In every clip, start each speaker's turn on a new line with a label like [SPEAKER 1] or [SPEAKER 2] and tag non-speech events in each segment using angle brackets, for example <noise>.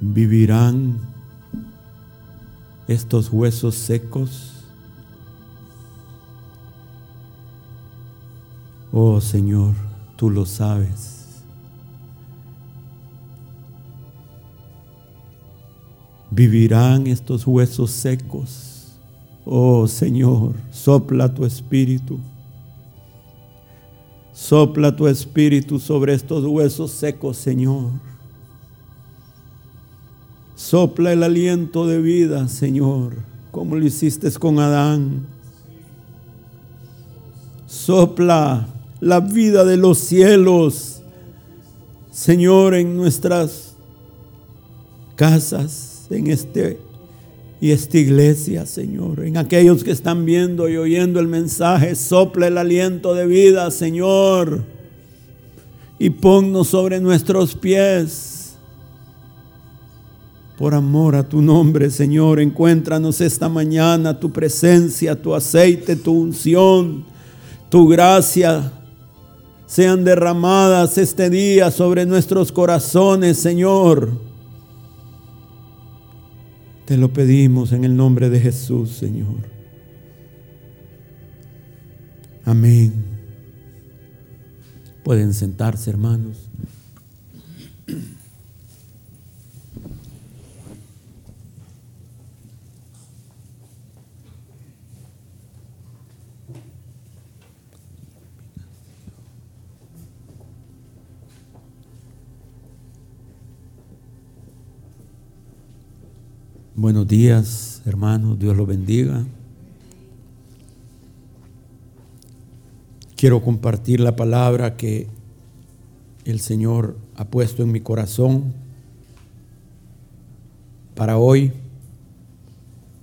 [SPEAKER 1] vivirán estos huesos secos. Oh Señor, tú lo sabes. Vivirán estos huesos secos. Oh Señor, sopla tu espíritu. Sopla tu espíritu sobre estos huesos secos, Señor. Sopla el aliento de vida, Señor, como lo hiciste con Adán. Sopla la vida de los cielos, Señor, en nuestras casas, en este y esta iglesia, Señor, en aquellos que están viendo y oyendo el mensaje, sopla el aliento de vida, Señor, y ponnos sobre nuestros pies por amor a tu nombre, Señor, encuéntranos esta mañana tu presencia, tu aceite, tu unción, tu gracia sean derramadas este día sobre nuestros corazones, Señor. Te lo pedimos en el nombre de Jesús, Señor. Amén. Pueden sentarse, hermanos. Buenos días, hermanos, Dios los bendiga. Quiero compartir la palabra que el Señor ha puesto en mi corazón para hoy,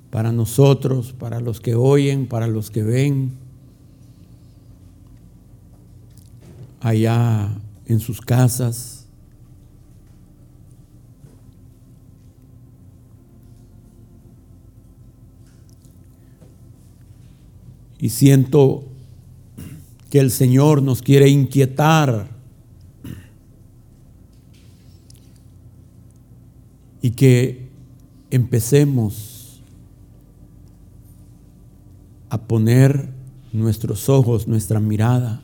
[SPEAKER 1] para nosotros, para los que oyen, para los que ven, allá en sus casas Y siento que el Señor nos quiere inquietar. Y que empecemos a poner nuestros ojos, nuestra mirada,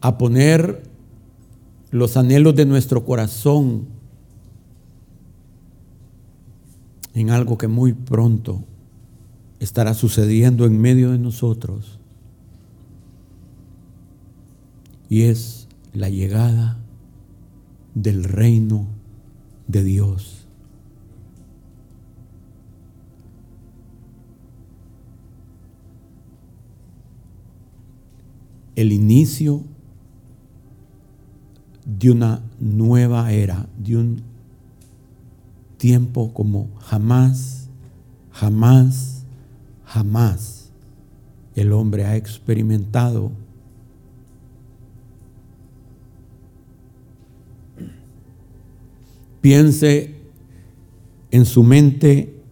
[SPEAKER 1] a poner los anhelos de nuestro corazón en algo que muy pronto estará sucediendo en medio de nosotros. Y es la llegada del reino de Dios. El inicio de una nueva era, de un tiempo como jamás, jamás jamás el hombre ha experimentado. Piense en su mente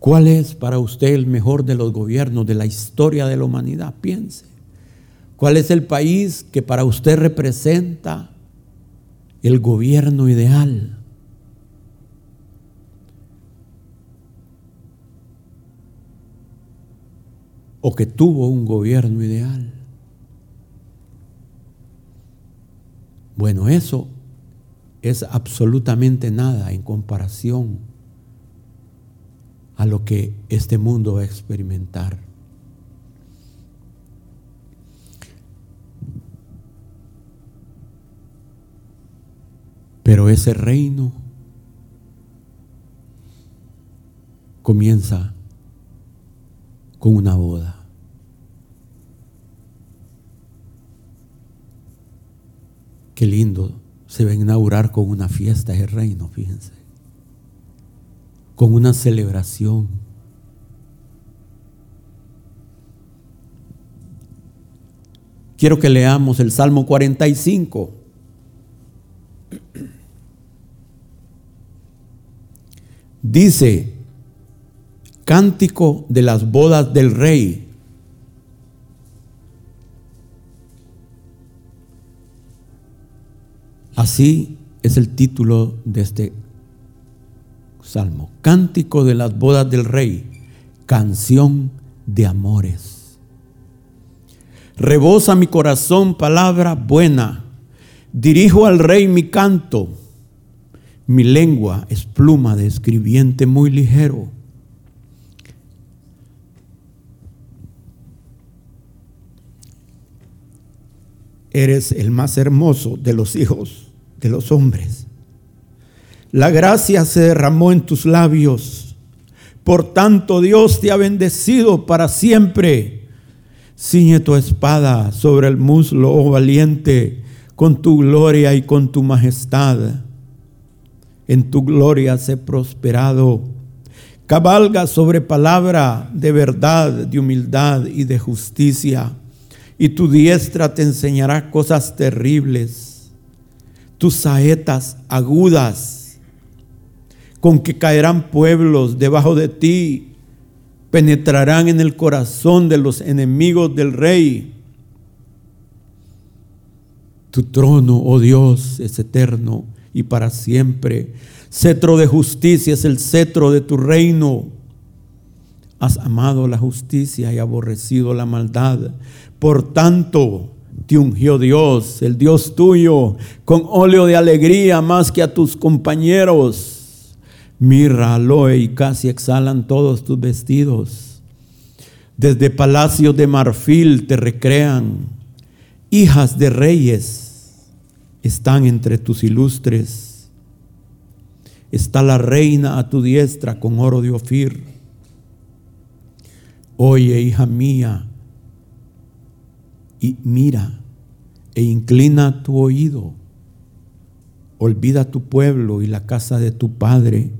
[SPEAKER 1] cuál es para usted el mejor de los gobiernos de la historia de la humanidad. Piense. ¿Cuál es el país que para usted representa el gobierno ideal? O que tuvo un gobierno ideal. Bueno, eso es absolutamente nada en comparación a lo que este mundo va a experimentar. Pero ese reino comienza con una boda. Qué lindo se va a inaugurar con una fiesta el reino, fíjense. Con una celebración. Quiero que leamos el Salmo 45. Dice, Cántico de las bodas del rey. Así es el título de este salmo. Cántico de las bodas del rey, canción de amores. Rebosa mi corazón palabra buena. Dirijo al rey mi canto. Mi lengua es pluma de escribiente muy ligero. Eres el más hermoso de los hijos de los hombres. La gracia se derramó en tus labios. Por tanto, Dios te ha bendecido para siempre. Ciñe tu espada sobre el muslo, oh valiente, con tu gloria y con tu majestad. En tu gloria sé prosperado. Cabalga sobre palabra de verdad, de humildad y de justicia. Y tu diestra te enseñará cosas terribles. Tus saetas agudas con que caerán pueblos debajo de ti, penetrarán en el corazón de los enemigos del rey. Tu trono, oh Dios, es eterno y para siempre. Cetro de justicia es el cetro de tu reino. Has amado la justicia y aborrecido la maldad. Por tanto, te ungió Dios, el Dios tuyo, con óleo de alegría más que a tus compañeros mirra, aloe y casi exhalan todos tus vestidos. Desde palacios de marfil te recrean, hijas de reyes están entre tus ilustres. Está la reina a tu diestra con oro de Ofir. Oye, hija mía, y mira e inclina tu oído. Olvida tu pueblo y la casa de tu padre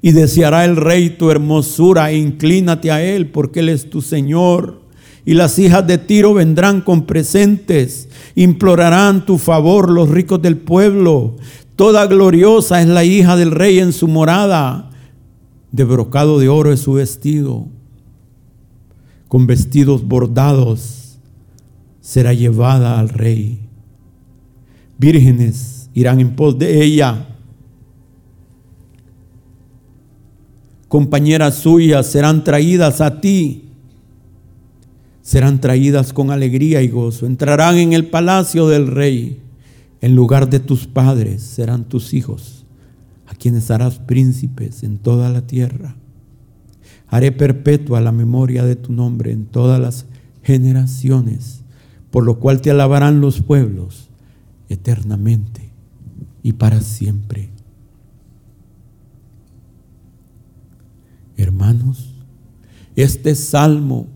[SPEAKER 1] y deseará el rey tu hermosura e inclínate a él porque él es tu Señor. Y las hijas de Tiro vendrán con presentes, implorarán tu favor los ricos del pueblo. Toda gloriosa es la hija del rey en su morada. De brocado de oro es su vestido. Con vestidos bordados será llevada al rey. Vírgenes irán en pos de ella. Compañeras suyas serán traídas a ti, serán traídas con alegría y gozo, entrarán en el palacio del rey, en lugar de tus padres serán tus hijos, a quienes harás príncipes en toda la tierra. Haré perpetua la memoria de tu nombre en todas las generaciones, por lo cual te alabarán los pueblos eternamente y para siempre. Hermanos, este salmo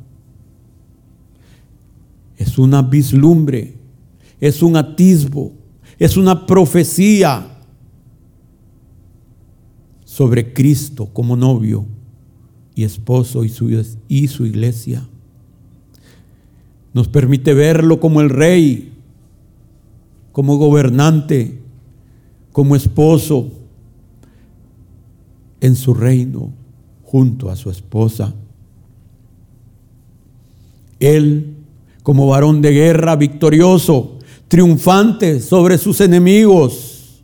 [SPEAKER 1] es una vislumbre, es un atisbo, es una profecía sobre Cristo como novio y esposo y su, y su iglesia. Nos permite verlo como el rey, como gobernante, como esposo en su reino junto a su esposa. Él, como varón de guerra victorioso, triunfante sobre sus enemigos.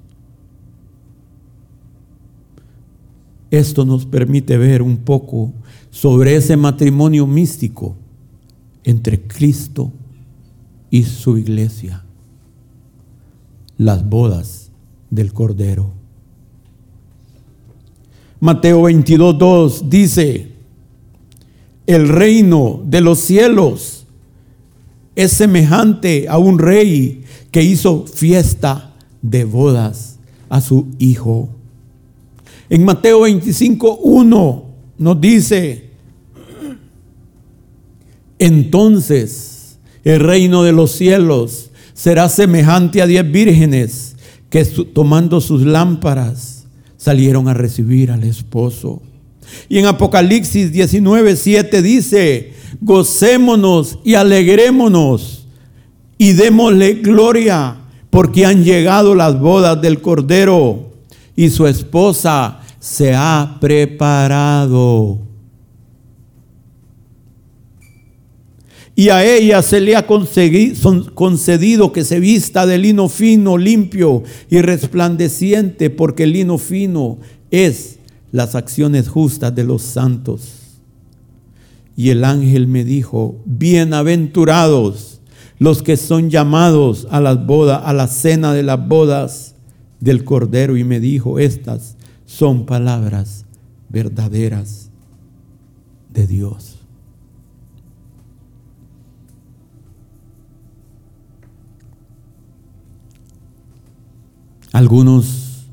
[SPEAKER 1] Esto nos permite ver un poco sobre ese matrimonio místico entre Cristo y su iglesia, las bodas del Cordero. Mateo 22, 2 dice, el reino de los cielos es semejante a un rey que hizo fiesta de bodas a su hijo. En Mateo 25, 1 nos dice, entonces el reino de los cielos será semejante a diez vírgenes que tomando sus lámparas salieron a recibir al esposo. Y en Apocalipsis 19, 7 dice, gocémonos y alegrémonos y démosle gloria porque han llegado las bodas del Cordero y su esposa se ha preparado. Y a ella se le ha concedido que se vista de lino fino, limpio y resplandeciente, porque el lino fino es las acciones justas de los santos. Y el ángel me dijo, bienaventurados los que son llamados a las bodas, a la cena de las bodas del Cordero. Y me dijo, estas son palabras verdaderas de Dios. Algunos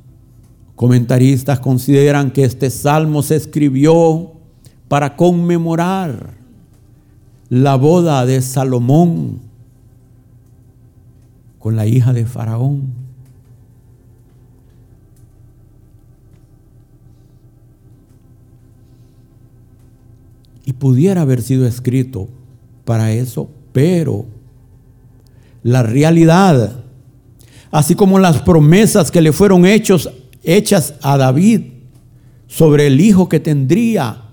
[SPEAKER 1] comentaristas consideran que este salmo se escribió para conmemorar la boda de Salomón con la hija de Faraón. Y pudiera haber sido escrito para eso, pero la realidad así como las promesas que le fueron hechas a David sobre el hijo que tendría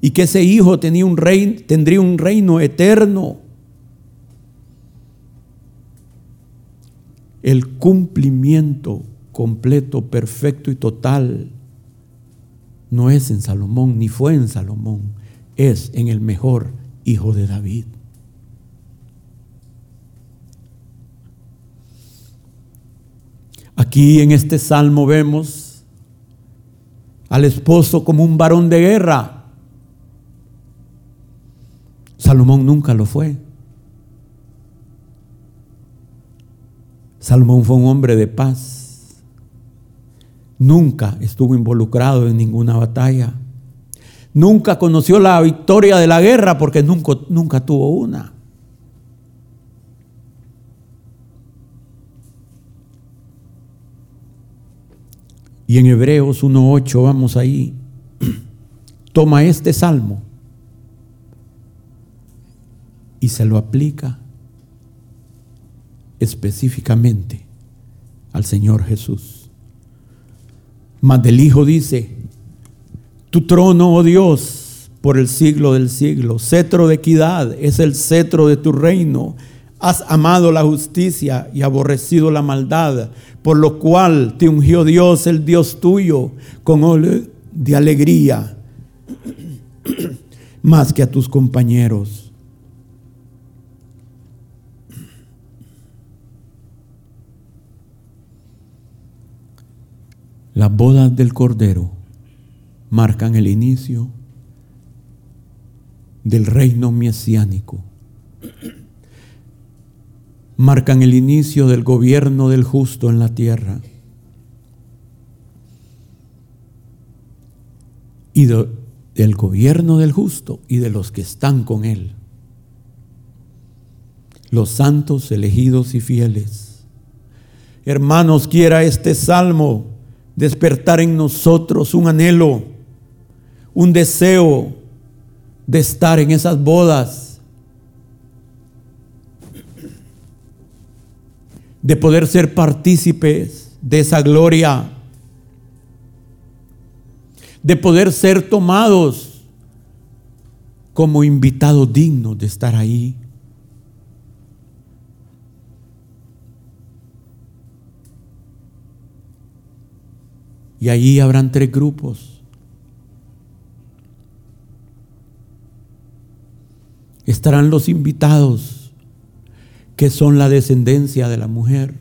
[SPEAKER 1] y que ese hijo tendría un reino eterno. El cumplimiento completo, perfecto y total no es en Salomón, ni fue en Salomón, es en el mejor hijo de David. Aquí en este salmo vemos al esposo como un varón de guerra. Salomón nunca lo fue. Salomón fue un hombre de paz. Nunca estuvo involucrado en ninguna batalla. Nunca conoció la victoria de la guerra porque nunca, nunca tuvo una. Y en Hebreos 1.8, vamos ahí, <clears throat> toma este salmo y se lo aplica específicamente al Señor Jesús. Mas del Hijo dice, tu trono, oh Dios, por el siglo del siglo, cetro de equidad es el cetro de tu reino. Has amado la justicia y aborrecido la maldad por lo cual te ungió Dios, el Dios tuyo, con óleo de alegría, <clears throat> más que a tus compañeros. Las bodas del Cordero marcan el inicio del reino mesiánico marcan el inicio del gobierno del justo en la tierra. Y del gobierno del justo y de los que están con él. Los santos, elegidos y fieles. Hermanos, quiera este salmo despertar en nosotros un anhelo, un deseo de estar en esas bodas de poder ser partícipes de esa gloria, de poder ser tomados como invitados dignos de estar ahí. Y allí habrán tres grupos. Estarán los invitados que son la descendencia de la mujer.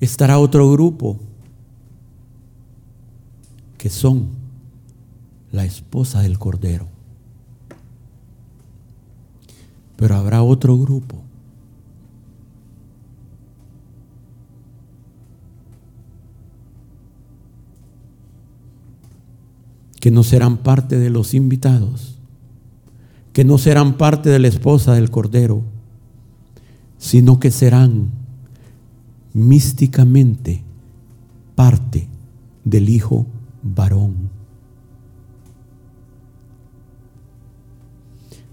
[SPEAKER 1] Estará otro grupo que son la esposa del Cordero. Pero habrá otro grupo que no serán parte de los invitados, que no serán parte de la esposa del Cordero, sino que serán místicamente parte del Hijo varón.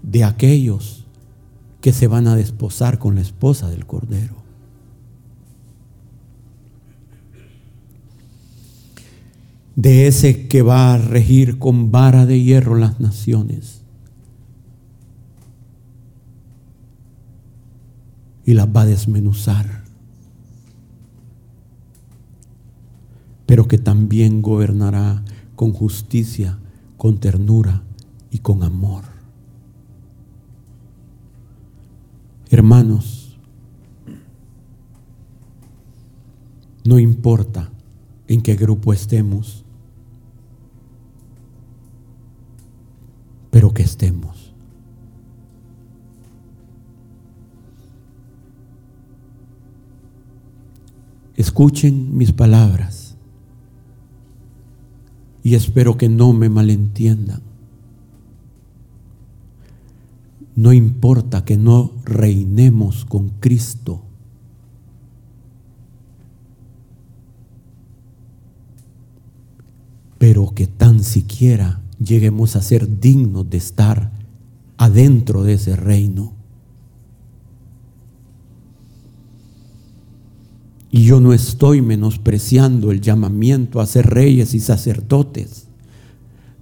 [SPEAKER 1] De aquellos que se van a desposar con la esposa del Cordero. De ese que va a regir con vara de hierro las naciones y las va a desmenuzar, pero que también gobernará con justicia, con ternura y con amor. Hermanos, no importa en qué grupo estemos, pero que estemos. Escuchen mis palabras y espero que no me malentiendan. No importa que no reinemos con Cristo. Pero que tan siquiera lleguemos a ser dignos de estar adentro de ese reino. Y yo no estoy menospreciando el llamamiento a ser reyes y sacerdotes.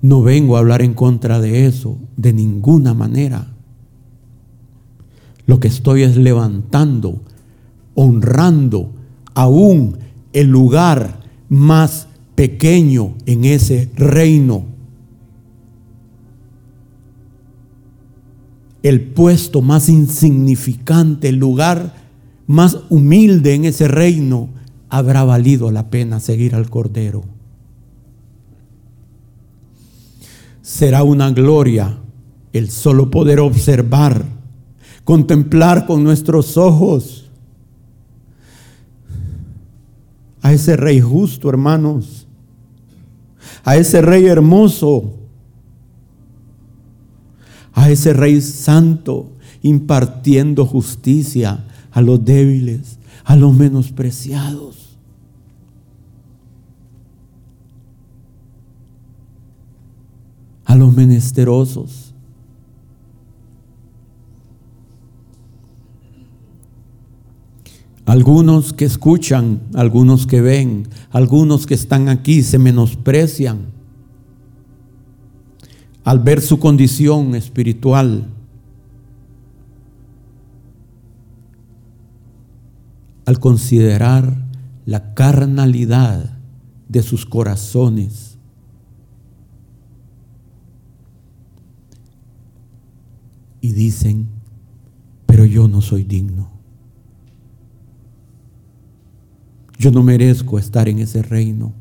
[SPEAKER 1] No vengo a hablar en contra de eso de ninguna manera. Lo que estoy es levantando, honrando aún el lugar más pequeño en ese reino. El puesto más insignificante, el lugar más humilde en ese reino, habrá valido la pena seguir al Cordero. Será una gloria el solo poder observar contemplar con nuestros ojos a ese rey justo, hermanos, a ese rey hermoso, a ese rey santo, impartiendo justicia a los débiles, a los menospreciados. a los menesterosos. Algunos que escuchan, algunos que ven, algunos que están aquí se menosprecian al ver su condición espiritual. Al considerar la carnalidad de sus corazones. Y dicen, pero yo no soy digno. Yo no merezco estar en ese reino,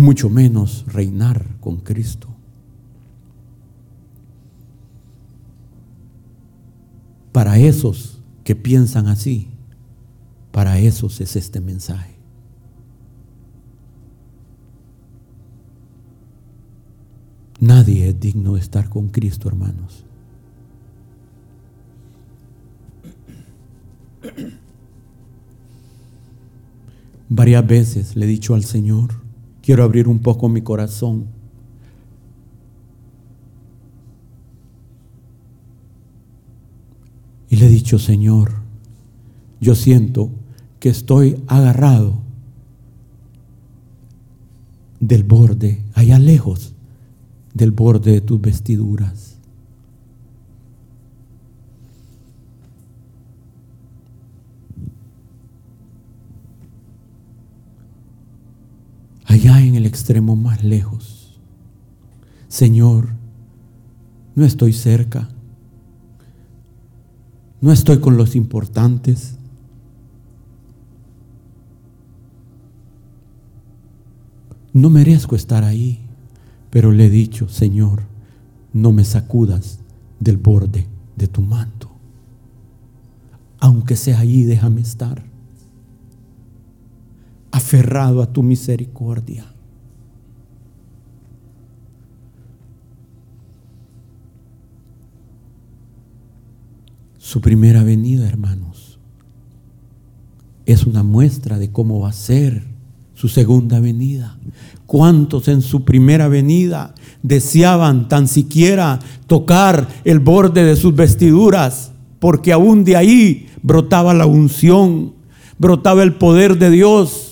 [SPEAKER 1] mucho menos reinar con Cristo. Para esos que piensan así, para esos es este mensaje. Nadie es digno de estar con Cristo, hermanos. Varias veces le he dicho al Señor, quiero abrir un poco mi corazón. Y le he dicho, Señor, yo siento que estoy agarrado del borde, allá lejos del borde de tus vestiduras. Allá en el extremo más lejos. Señor, no estoy cerca, no estoy con los importantes. No merezco estar ahí, pero le he dicho, Señor, no me sacudas del borde de tu manto. Aunque sea allí, déjame estar aferrado a tu misericordia. Su primera venida, hermanos, es una muestra de cómo va a ser su segunda venida. ¿Cuántos en su primera venida deseaban tan siquiera tocar el borde de sus vestiduras? Porque aún de ahí brotaba la unción, brotaba el poder de Dios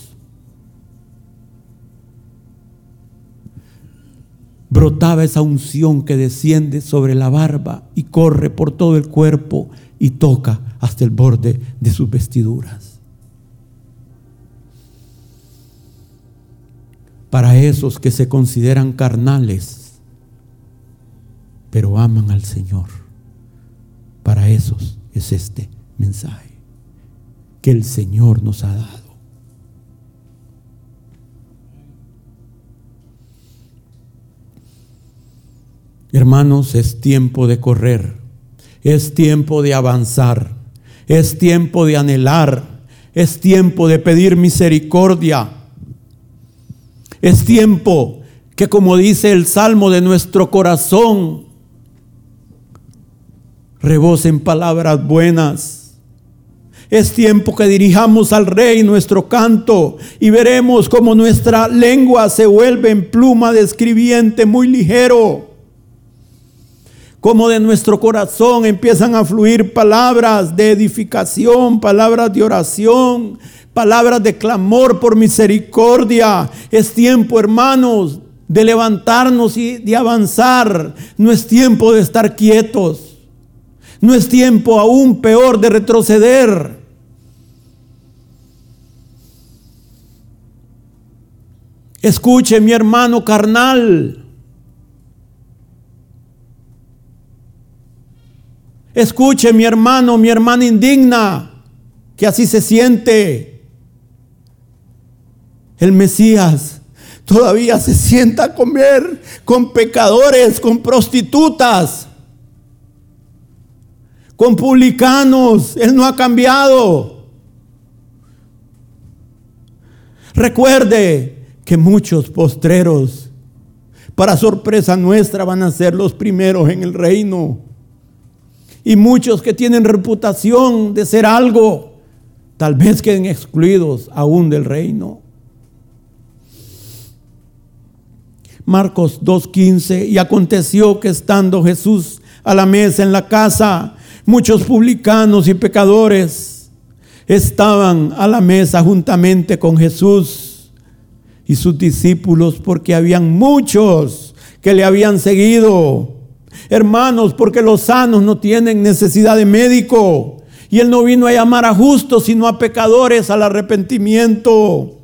[SPEAKER 1] brotaba esa unción que desciende sobre la barba y corre por todo el cuerpo y toca hasta el borde de sus vestiduras. Para esos que se consideran carnales, pero aman al Señor, para esos es este mensaje que el Señor nos ha dado. Hermanos, es tiempo de correr, es tiempo de avanzar, es tiempo de anhelar, es tiempo de pedir misericordia, es tiempo que como dice el Salmo de nuestro corazón, rebosen palabras buenas. Es tiempo que dirijamos al Rey nuestro canto y veremos cómo nuestra lengua se vuelve en pluma de escribiente muy ligero como de nuestro corazón empiezan a fluir palabras de edificación, palabras de oración, palabras de clamor por misericordia. Es tiempo, hermanos, de levantarnos y de avanzar. No es tiempo de estar quietos. No es tiempo aún peor de retroceder. Escuche mi hermano carnal. Escuche mi hermano, mi hermana indigna, que así se siente. El Mesías todavía se sienta a comer con pecadores, con prostitutas, con publicanos. Él no ha cambiado. Recuerde que muchos postreros, para sorpresa nuestra, van a ser los primeros en el reino. Y muchos que tienen reputación de ser algo, tal vez queden excluidos aún del reino. Marcos 2.15, y aconteció que estando Jesús a la mesa en la casa, muchos publicanos y pecadores estaban a la mesa juntamente con Jesús y sus discípulos, porque habían muchos que le habían seguido. Hermanos, porque los sanos no tienen necesidad de médico. Y Él no vino a llamar a justos, sino a pecadores al arrepentimiento.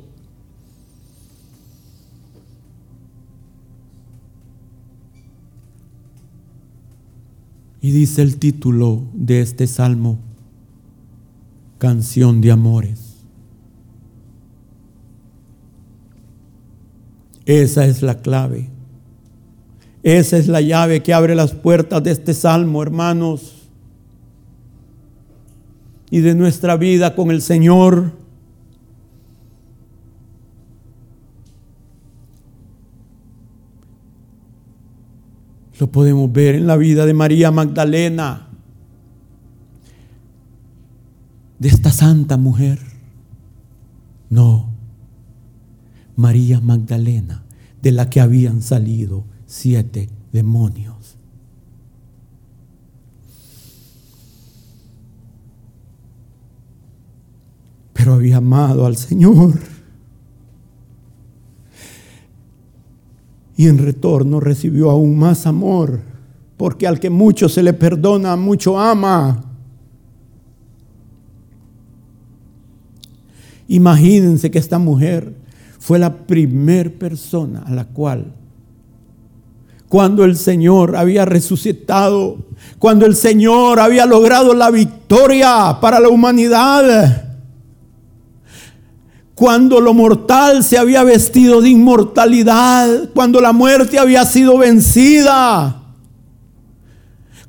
[SPEAKER 1] Y dice el título de este salmo, canción de amores. Esa es la clave. Esa es la llave que abre las puertas de este salmo, hermanos, y de nuestra vida con el Señor. Lo podemos ver en la vida de María Magdalena, de esta santa mujer. No, María Magdalena, de la que habían salido siete demonios. Pero había amado al Señor. Y en retorno recibió aún más amor, porque al que mucho se le perdona, mucho ama. Imagínense que esta mujer fue la primer persona a la cual cuando el Señor había resucitado, cuando el Señor había logrado la victoria para la humanidad, cuando lo mortal se había vestido de inmortalidad, cuando la muerte había sido vencida,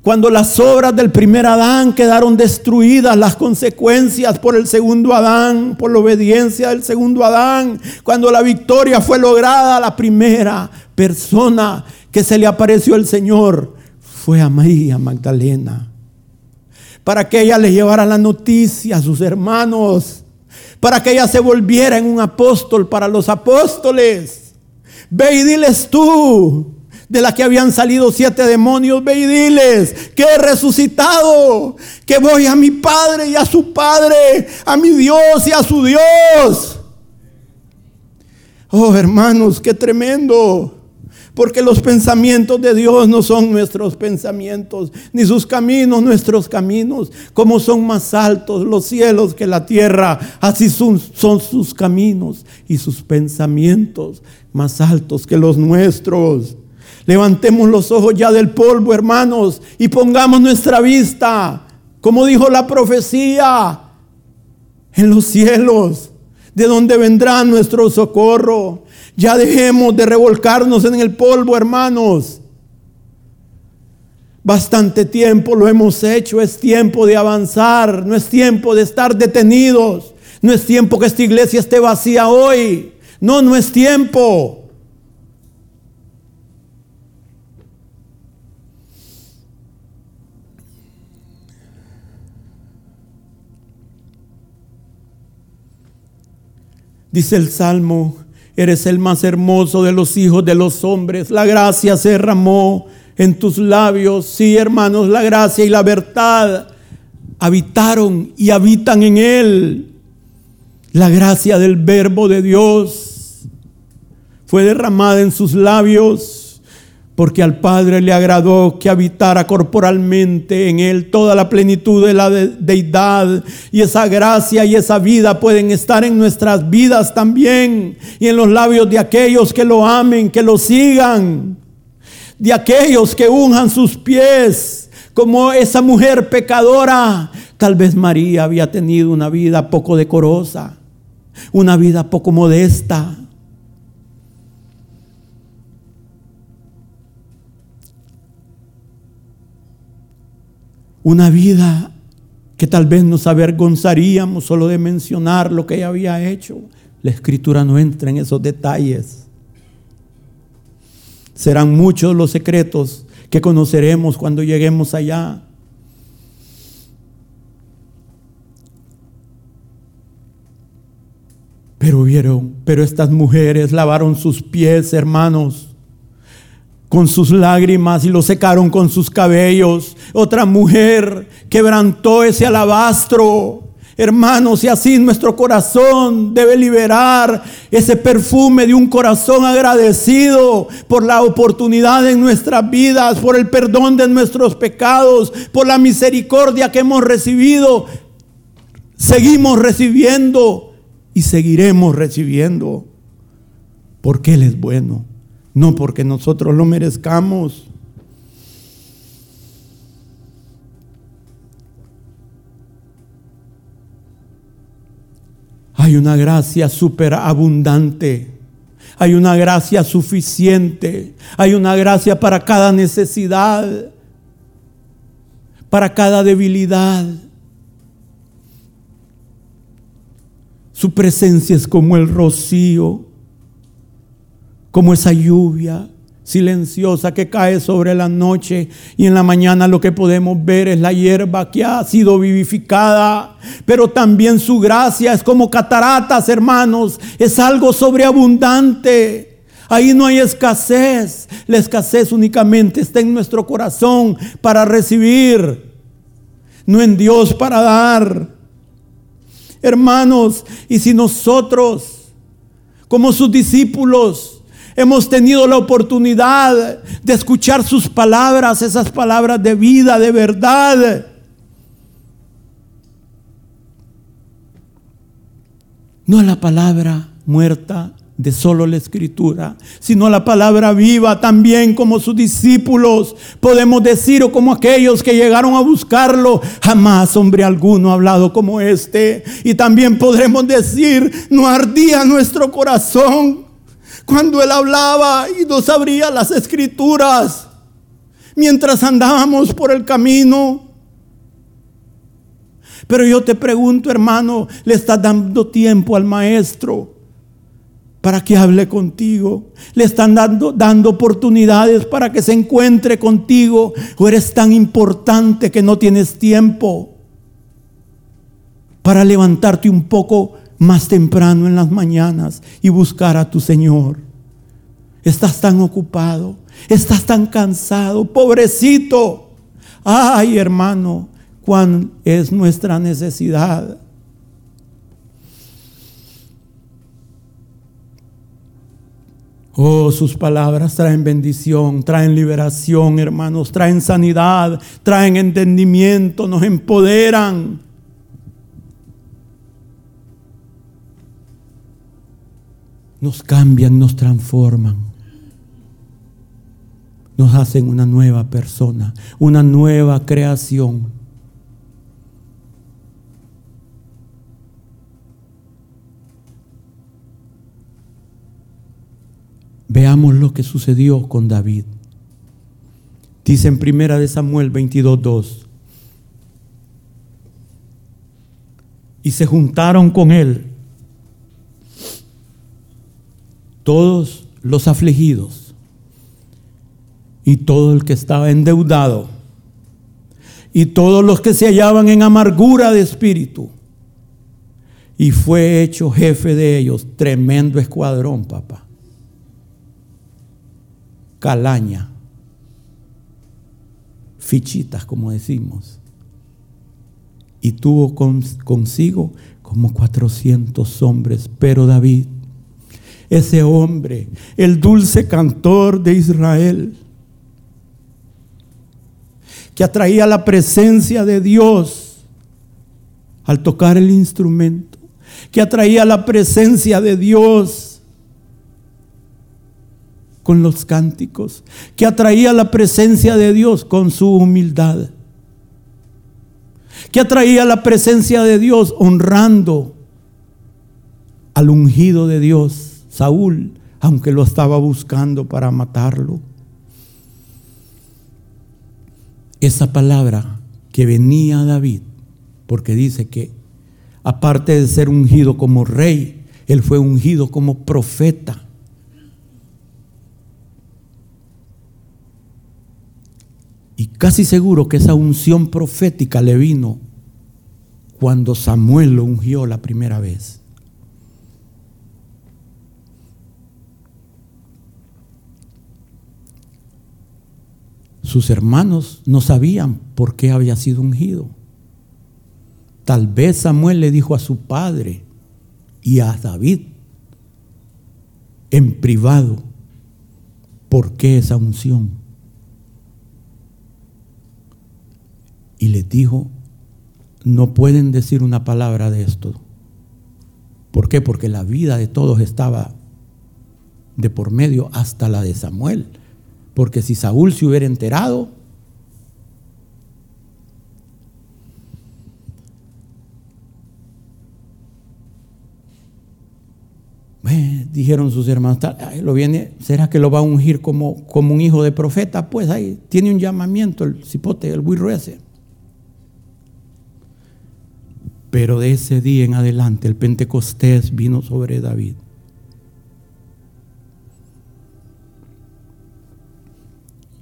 [SPEAKER 1] cuando las obras del primer Adán quedaron destruidas, las consecuencias por el segundo Adán, por la obediencia del segundo Adán, cuando la victoria fue lograda, la primera persona que se le apareció el Señor fue a María Magdalena. Para que ella le llevara la noticia a sus hermanos. Para que ella se volviera en un apóstol para los apóstoles. Ve y diles tú, de la que habían salido siete demonios, ve y diles que he resucitado, que voy a mi Padre y a su Padre, a mi Dios y a su Dios. Oh hermanos, qué tremendo. Porque los pensamientos de Dios no son nuestros pensamientos, ni sus caminos nuestros caminos. Como son más altos los cielos que la tierra, así son, sus caminos y sus pensamientos más altos que los nuestros. Levantemos los ojos ya del polvo, hermanos, y pongamos nuestra vista, como dijo la profecía, en los cielos, de donde vendrá nuestro socorro. Ya dejemos de revolcarnos en el polvo, hermanos. Bastante tiempo lo hemos hecho, es tiempo de avanzar, no es tiempo de estar detenidos, no es tiempo que esta iglesia esté vacía hoy, no, no es tiempo. Dice el Salmo Eres el más hermoso de los hijos de los hombres. La gracia se derramó en tus labios. Sí, hermanos, la gracia y la verdad habitaron y habitan en él. La gracia del verbo de Dios fue derramada en sus labios porque al Padre le agradó que habitara corporalmente en Él toda la plenitud de la deidad. Y esa gracia y esa vida pueden estar en nuestras vidas también y en los labios de aquellos que lo amen, que lo sigan, de aquellos que unjan sus pies, como esa mujer pecadora. Tal vez María había tenido una vida poco decorosa, una vida poco modesta Una vida que tal vez nos avergonzaríamos solo de mencionar lo que ella había hecho. La escritura no entra en esos detalles. Serán muchos los secretos que conoceremos cuando lleguemos allá. Pero vieron, pero estas mujeres lavaron sus pies, hermanos con sus lágrimas y lo secaron con sus cabellos. Otra mujer quebrantó ese alabastro. Hermanos, y así nuestro corazón debe liberar ese perfume de un corazón agradecido por la oportunidad en nuestras vidas, por el perdón de nuestros pecados, por la misericordia que hemos recibido. Seguimos recibiendo y seguiremos recibiendo porque Él es bueno no porque nosotros lo merezcamos. Hay una gracia superabundante. Hay una gracia suficiente. Hay una gracia para cada necesidad. Para cada debilidad. Su presencia es como el rocío como esa lluvia silenciosa que cae sobre la noche y en la mañana lo que podemos ver es la hierba que ha sido vivificada, pero también su gracia es como cataratas, hermanos, es algo sobreabundante. Ahí no hay escasez, la escasez únicamente está en nuestro corazón para recibir, no en Dios para dar. Hermanos, y si nosotros, como sus discípulos, Hemos tenido la oportunidad de escuchar sus palabras, esas palabras de vida, de verdad. No la palabra muerta de solo la escritura, sino la palabra viva también como sus discípulos. Podemos decir, o como aquellos que llegaron a buscarlo, jamás hombre alguno ha hablado como este. Y también podremos decir, no ardía nuestro corazón cuando Él hablaba y nos abría las escrituras mientras andábamos por el camino. Pero yo te pregunto, hermano, le estás dando tiempo al maestro para que hable contigo. Le están dando, dando oportunidades para que se encuentre contigo. O eres tan importante que no tienes tiempo para levantarte un poco más temprano en las mañanas y buscar a tu Señor. Estás tan ocupado, estás tan cansado, pobrecito. Ay, hermano, cuán es nuestra necesidad. Oh, sus palabras traen bendición, traen liberación, hermanos, traen sanidad, traen entendimiento, nos empoderan. Nos cambian, nos transforman. Nos hacen una nueva persona, una nueva creación. Veamos lo que sucedió con David. Dice en primera de Samuel 22:2. Y se juntaron con él todos los afligidos y todo el que estaba endeudado y todos los que se hallaban en amargura de espíritu. Y fue hecho jefe de ellos, tremendo escuadrón, papá calaña, fichitas, como decimos. Y tuvo consigo como 400 hombres. Pero David, ese hombre, el dulce cantor de Israel, que atraía la presencia de Dios al tocar el instrumento, que atraía la presencia de Dios con los cánticos, que atraía la presencia de Dios con su humildad, que atraía la presencia de Dios honrando al ungido de Dios, Saúl, aunque lo estaba buscando para matarlo. Esa palabra que venía a David, porque dice que aparte de ser ungido como rey, él fue ungido como profeta. Y casi seguro que esa unción profética le vino cuando Samuel lo ungió la primera vez. Sus hermanos no sabían por qué había sido ungido. Tal vez Samuel le dijo a su padre y a David en privado por qué esa unción. y les dijo, no pueden decir una palabra de esto. ¿Por qué? Porque la vida de todos estaba de por medio hasta la de Samuel. Porque si Saúl se hubiera enterado, dijeron sus hermanos, lo viene, ¿será que lo va a ungir como, como un hijo de profeta? Pues ahí tiene un llamamiento el cipote, el buirro ese. Pero de ese día en adelante el Pentecostés vino sobre David.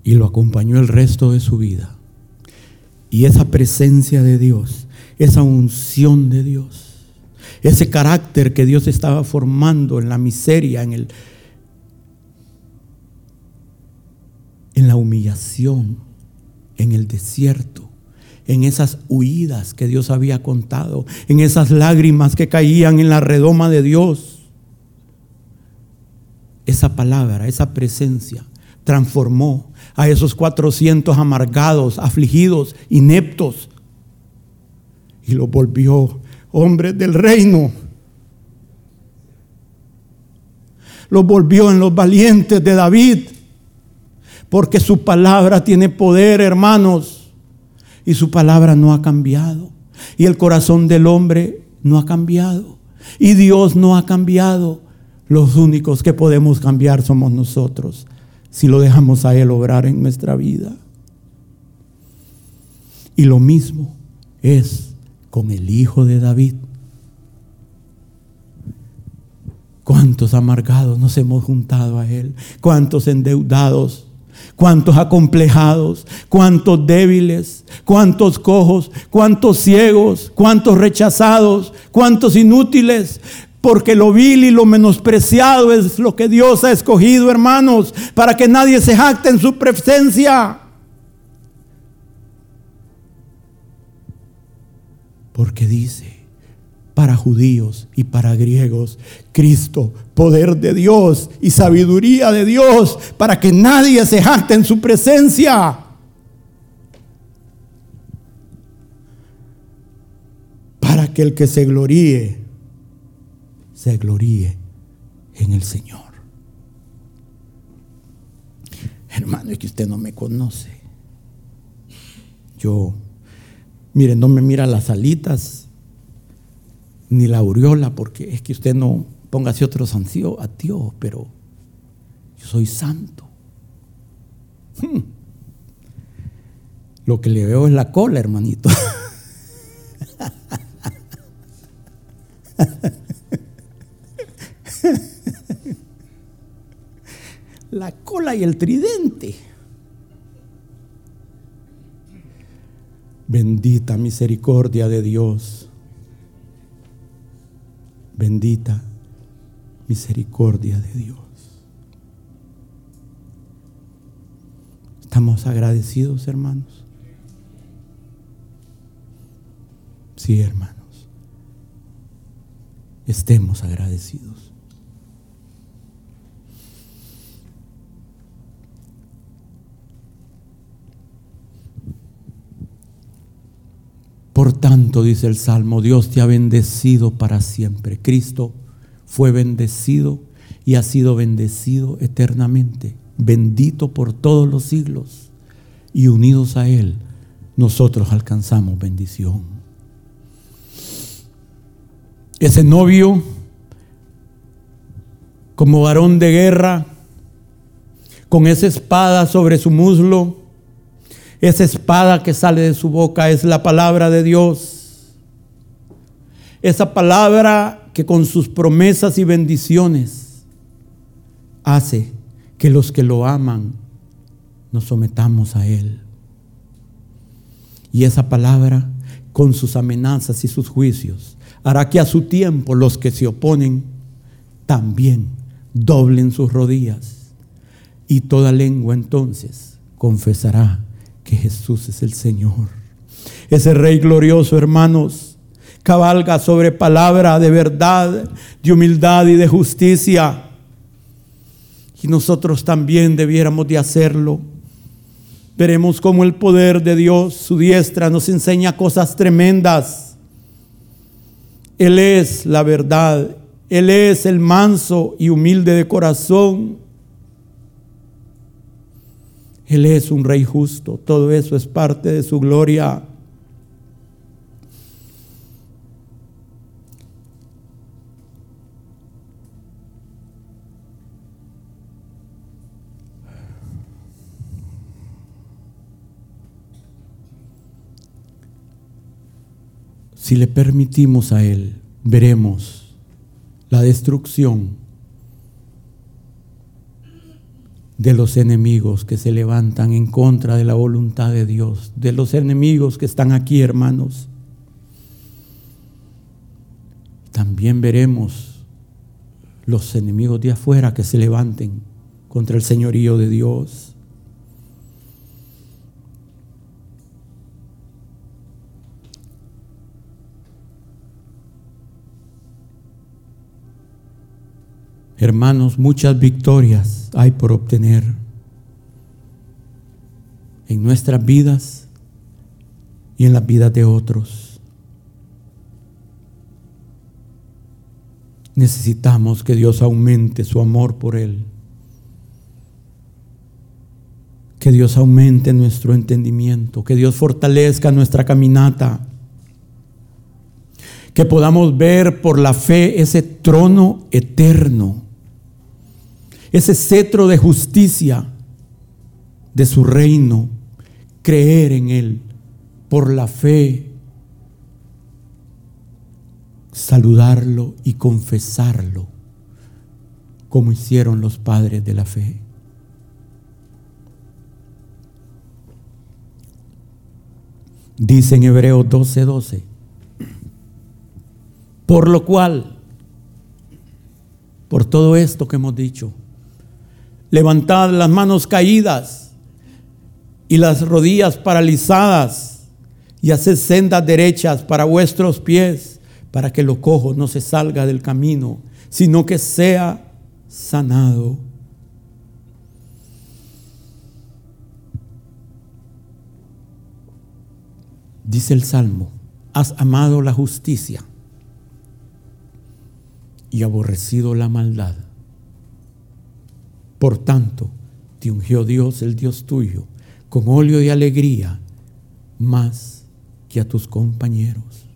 [SPEAKER 1] Y lo acompañó el resto de su vida. Y esa presencia de Dios, esa unción de Dios, ese carácter que Dios estaba formando en la miseria, en el en la humillación, en el desierto, en esas huidas que Dios había contado, en esas lágrimas que caían en la redoma de Dios. Esa palabra, esa presencia transformó a esos 400 amargados, afligidos, ineptos, y los volvió hombres del reino. Los volvió en los valientes de David, porque su palabra tiene poder, hermanos y su palabra no ha cambiado. Y el corazón del hombre no ha cambiado. Y Dios no ha cambiado. Los únicos que podemos cambiar somos nosotros si lo dejamos a Él obrar en nuestra vida. Y lo mismo es con el Hijo de David. ¿Cuántos amargados nos hemos juntado a Él? ¿Cuántos endeudados cuántos acomplejados, cuántos débiles, cuántos cojos, cuántos ciegos, cuántos rechazados, cuántos inútiles. Porque lo vil y lo menospreciado es lo que Dios ha escogido, hermanos, para que nadie se jacte en su presencia. Porque dice, para judíos y para griegos. Cristo, poder de Dios y sabiduría de Dios para que nadie se jacte en su presencia. Para que el que se gloríe, se gloríe en el Señor. Hermano, es que usted no me conoce. Yo, mire, no me mira las alitas ni la aureola, porque es que usted no póngase otro sancio a Dios, pero yo soy santo. Hmm. Lo que le veo es la cola, hermanito. <laughs> <laughs> la cola y el tridente. Bendita misericordia de Dios. Bendita misericordia de Dios. ¿Estamos agradecidos, hermanos? Sí, hermanos. Estemos agradecidos. Por tanto, dice el Salmo, Dios te ha bendecido para siempre. Cristo fue bendecido y ha sido bendecido eternamente, bendito por todos los siglos. Y unidos a Él, nosotros alcanzamos bendición. Ese novio, como varón de guerra, con esa espada sobre su muslo, esa espada que sale de su boca es la palabra de Dios. Esa palabra que con sus promesas y bendiciones hace que los que lo aman nos sometamos a Él. Y esa palabra con sus amenazas y sus juicios hará que a su tiempo los que se oponen también doblen sus rodillas. Y toda lengua entonces confesará que Jesús es el Señor. Ese Rey glorioso, hermanos, cabalga sobre palabra de verdad, de humildad y de justicia. Y nosotros también debiéramos de hacerlo. Veremos cómo el poder de Dios, su diestra, nos enseña cosas tremendas. Él es la verdad. Él es el manso y humilde de corazón. Él es un rey justo. Todo eso es parte de su gloria. Si le permitimos a Él, veremos la destrucción de los enemigos que se levantan en contra de la voluntad de Dios, de los enemigos que están aquí, hermanos. También veremos los enemigos de afuera que se levanten contra el señorío de Dios. Hermanos, muchas victorias hay por obtener en nuestras vidas y en las vidas de otros. Necesitamos que Dios aumente su amor por Él. Que Dios aumente nuestro entendimiento, que Dios fortalezca nuestra caminata, que podamos ver por la fe ese trono eterno ese cetro de justicia de su reino, creer en Él por la fe, saludarlo y confesarlo, como hicieron los padres de la fe. Dice en Hebreos 12:12, 12, por lo cual, por todo esto que hemos dicho, Levantad las manos caídas y las rodillas paralizadas y haced sendas derechas para vuestros pies, para que lo cojo no se salga del camino, sino que sea sanado. Dice el Salmo, has amado la justicia y aborrecido la maldad. Por tanto, te ungió Dios, el Dios tuyo, con óleo y alegría, más que a tus compañeros.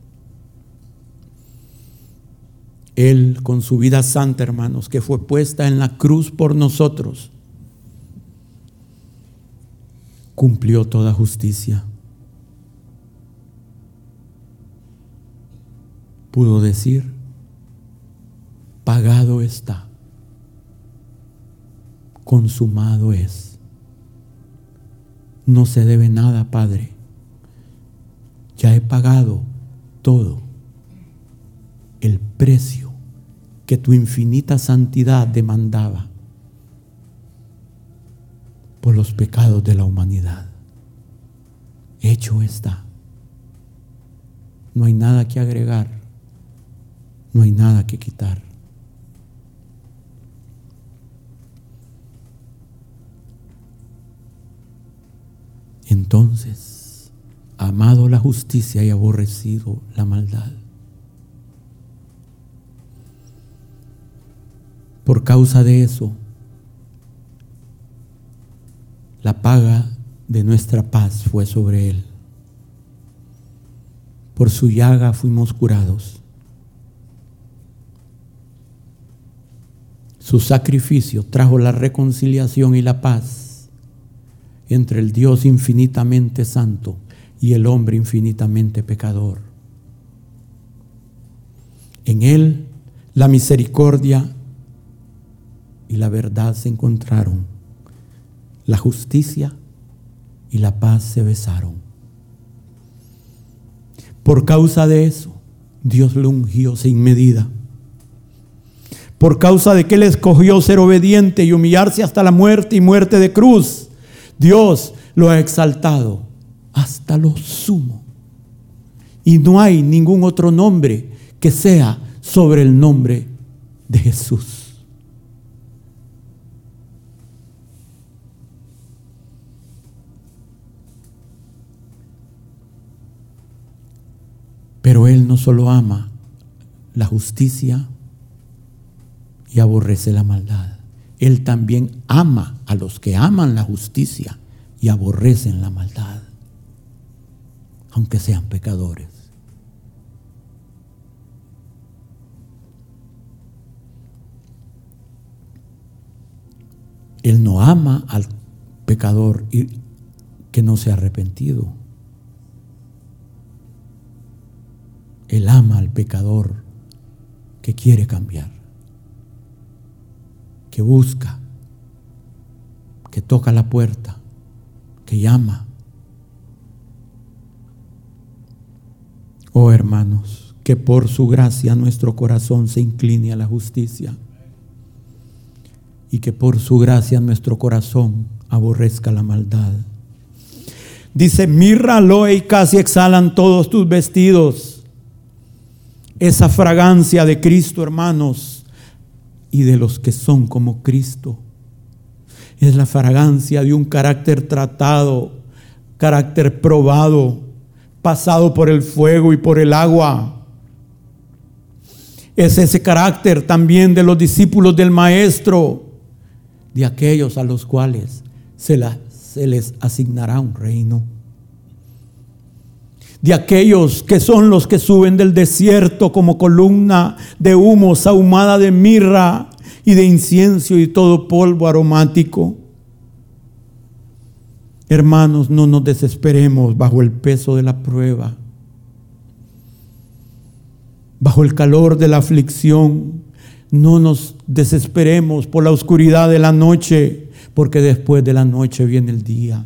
[SPEAKER 1] Él, con su vida santa, hermanos, que fue puesta en la cruz por nosotros, cumplió toda justicia. Pudo decir, pagado está, consumado es. No se debe nada, Padre. Ya he pagado todo el precio que tu infinita santidad demandaba por los pecados de la humanidad. Hecho está. No hay nada que agregar. No hay nada que quitar. Entonces, amado la justicia y aborrecido la maldad. Por causa de eso, la paga de nuestra paz fue sobre él. Por su llaga fuimos curados. Su sacrificio trajo la reconciliación y la paz entre el Dios infinitamente santo y el hombre infinitamente pecador. En él la misericordia y la verdad se encontraron, la justicia y la paz se besaron. Por causa de eso, Dios lo ungió sin medida por causa de que él escogió ser obediente y humillarse hasta la muerte y muerte de cruz, Dios lo ha exaltado hasta lo sumo. Y no hay ningún otro nombre que sea sobre el nombre de Jesús. Pero Él no solo ama la justicia, y aborrece la maldad. Él también ama a los que aman la justicia y aborrecen la maldad, aunque sean pecadores. Él no ama al pecador que no se ha arrepentido. Él ama al pecador que quiere cambiar que busca, que toca la puerta, que llama. Oh hermanos, que por su gracia nuestro corazón se incline a la justicia y que por su gracia nuestro corazón aborrezca la maldad. Dice, mirra, aloe y casi exhalan todos tus vestidos. Esa fragancia de Cristo, hermanos, y de los que son como Cristo. Es la fragancia de un carácter tratado, carácter probado, pasado por el fuego y por el agua. Es ese carácter también de los discípulos del Maestro, de aquellos a los cuales se, se les asignará un reino de aquellos que son los que suben del desierto como columna de humo sahumada de mirra y de incienso y todo polvo aromático. Hermanos, no nos desesperemos bajo el peso de la prueba, bajo el calor de la aflicción. No nos desesperemos por la oscuridad de la noche, porque después de la noche viene el día.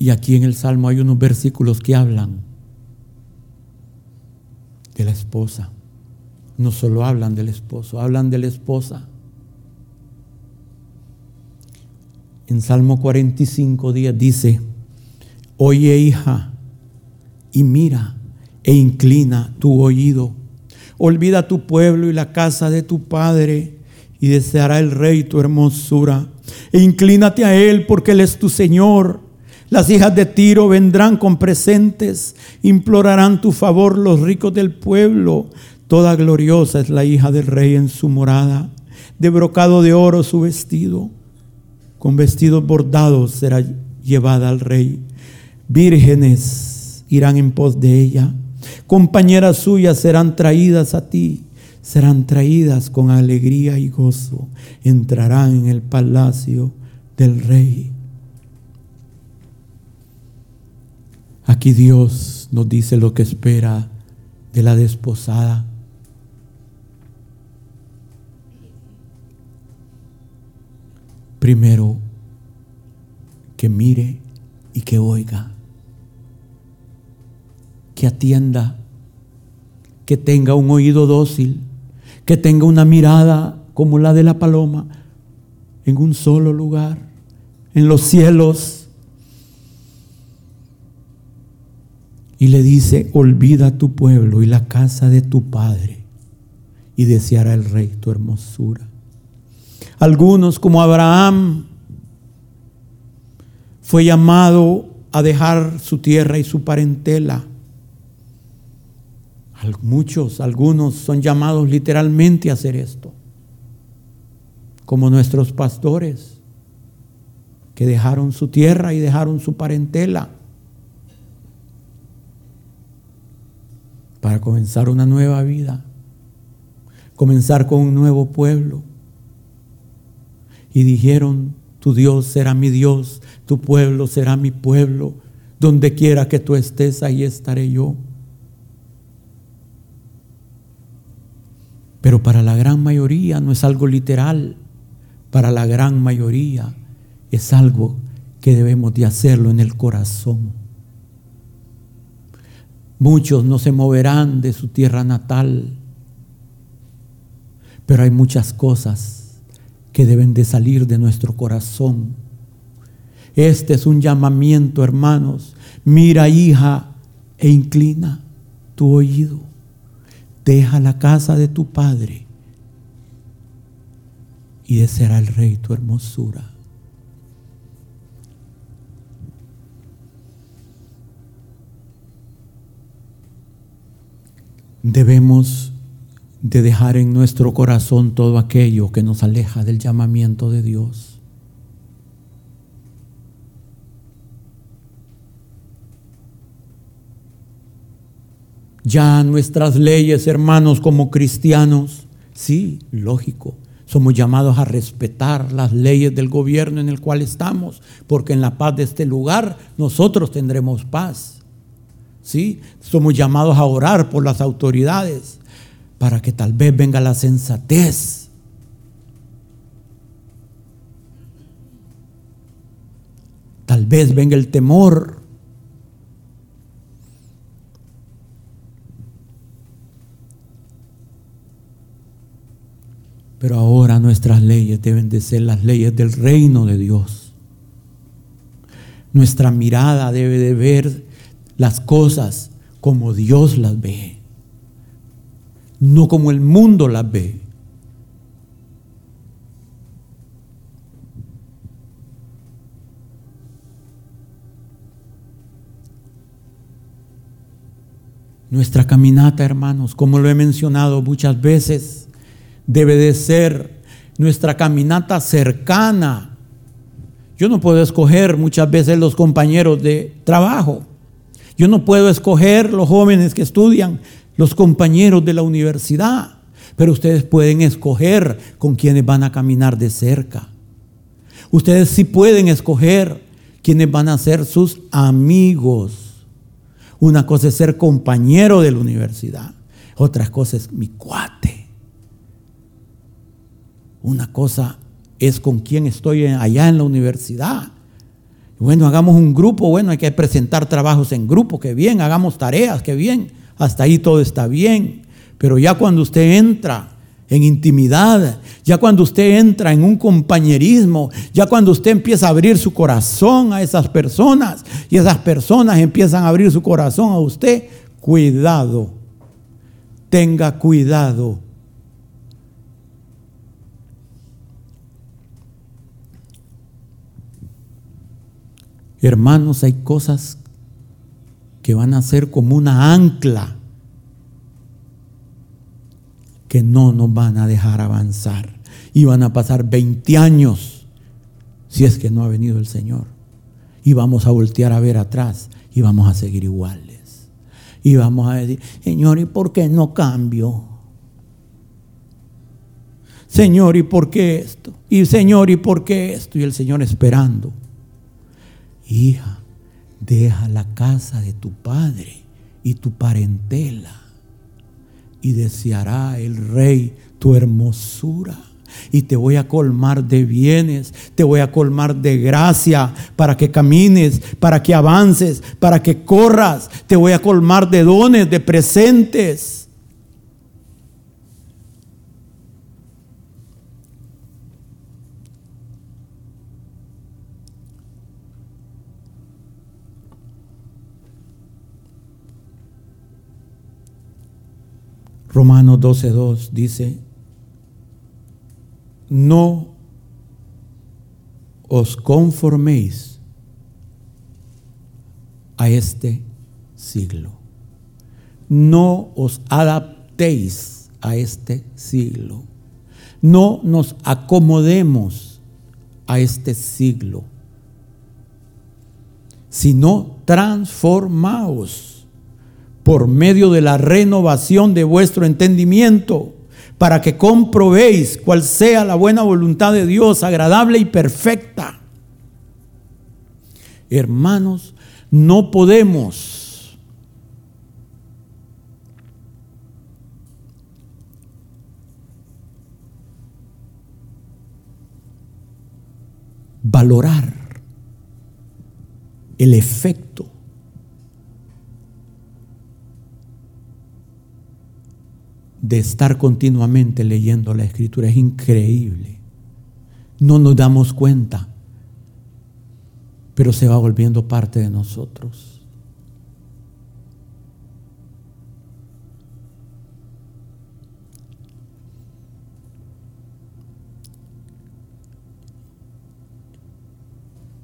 [SPEAKER 1] Y aquí en el Salmo hay unos versículos que hablan de la esposa. No solo hablan del esposo, hablan de la esposa. En Salmo 45 días dice, oye hija, y mira, e inclina tu oído. Olvida tu pueblo y la casa de tu padre, y deseará el rey tu hermosura. E inclínate a él, porque él es tu Señor las hijas de Tiro vendrán con presentes, implorarán tu favor los ricos del pueblo. Toda gloriosa es la hija del rey en su morada, de brocado de oro su vestido, con vestidos bordados será llevada al rey. Vírgenes irán en pos de ella, compañeras suyas serán traídas a ti, serán traídas con alegría y gozo, entrarán en el palacio del rey. Aquí Dios nos dice lo que espera de la desposada. Primero, que mire y que oiga, que atienda, que tenga un oído dócil, que tenga una mirada como la de la paloma en un solo lugar, en los cielos y le dice, olvida tu pueblo y la casa de tu padre y deseará el rey tu hermosura. Algunos como Abraham fue llamado a dejar su tierra y su parentela. Muchos, algunos son llamados literalmente a hacer esto, como nuestros pastores que dejaron su tierra y dejaron su parentela para comenzar una nueva vida, comenzar con un nuevo pueblo. Y dijeron, tu Dios será mi Dios, tu pueblo será mi pueblo, donde quiera que tú estés, ahí estaré yo. Pero para la gran mayoría no es algo literal, para la gran mayoría es algo que debemos de hacerlo en el corazón. Muchos no se moverán de su tierra natal, pero hay muchas cosas que deben de salir de nuestro corazón. Este es un llamamiento, hermanos. Mira, hija, e inclina tu oído. Deja la casa de tu padre y será el rey tu hermosura. Debemos de dejar en nuestro corazón todo aquello que nos aleja del llamamiento de Dios. Ya nuestras leyes, hermanos, como cristianos, sí, lógico, somos llamados a respetar las leyes del gobierno en el cual estamos, porque en la paz de este lugar nosotros tendremos paz. ¿Sí? Somos llamados a orar por las autoridades para que tal vez venga la sensatez. Tal vez venga el temor. Pero ahora nuestras leyes deben de ser las leyes del reino de Dios. Nuestra mirada debe de ver las cosas como Dios las ve, no como el mundo las ve. Nuestra caminata, hermanos, como lo he mencionado muchas veces, debe de ser nuestra caminata cercana. Yo no puedo escoger muchas veces los compañeros de trabajo. Yo no puedo escoger los jóvenes que estudian, los compañeros de la universidad, pero ustedes pueden escoger con quienes van a caminar de cerca. Ustedes sí pueden escoger quienes van a ser sus amigos. Una cosa es ser compañero de la universidad, otra cosa es mi cuate. Una cosa es con quien estoy allá en la universidad. Bueno, hagamos un grupo, bueno, hay que presentar trabajos en grupo, que bien, hagamos tareas, que bien, hasta ahí todo está bien. Pero ya cuando usted entra en intimidad, ya cuando usted entra en un compañerismo, ya cuando usted empieza a abrir su corazón a esas personas y esas personas empiezan a abrir su corazón a usted, cuidado, tenga cuidado. Hermanos, hay cosas que van a ser como una ancla que no nos van a dejar avanzar. Y van a pasar 20 años si es que no ha venido el Señor. Y vamos a voltear a ver atrás y vamos a seguir iguales. Y vamos a decir, Señor, ¿y por qué no cambio? Señor, ¿y por qué esto? Y Señor, ¿y por qué esto? Y el Señor esperando. Hija, deja la casa de tu padre y tu parentela y deseará el rey tu hermosura. Y te voy a colmar de bienes, te voy a colmar de gracia para que camines, para que avances, para que corras. Te voy a colmar de dones, de presentes. Romanos 12.2 dice, no os conforméis a este siglo. No os adaptéis a este siglo. No nos acomodemos a este siglo, sino transformaos por medio de la renovación de vuestro entendimiento, para que comprobéis cuál sea la buena voluntad de Dios, agradable y perfecta. Hermanos, no podemos valorar el efecto de estar continuamente leyendo la escritura. Es increíble. No nos damos cuenta, pero se va volviendo parte de nosotros.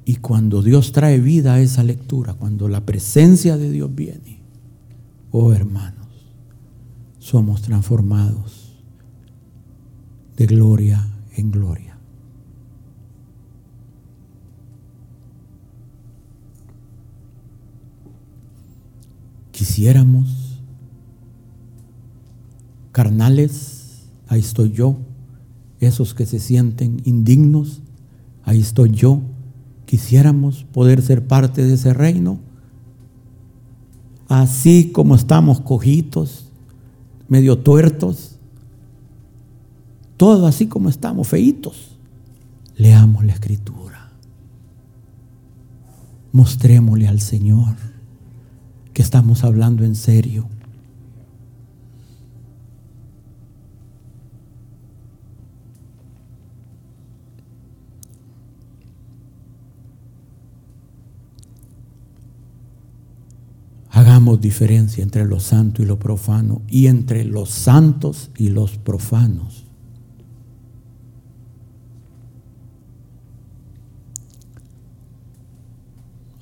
[SPEAKER 1] Y cuando Dios trae vida a esa lectura, cuando la presencia de Dios viene, oh hermano, somos transformados de gloria en gloria. Quisiéramos carnales, ahí estoy yo, esos que se sienten indignos, ahí estoy yo, quisiéramos poder ser parte de ese reino, así como estamos cojitos, medio tuertos, todo así como estamos, feitos. Leamos la escritura. Mostrémosle al Señor que estamos hablando en serio. Diferencia entre lo santo y lo profano y entre los santos y los profanos.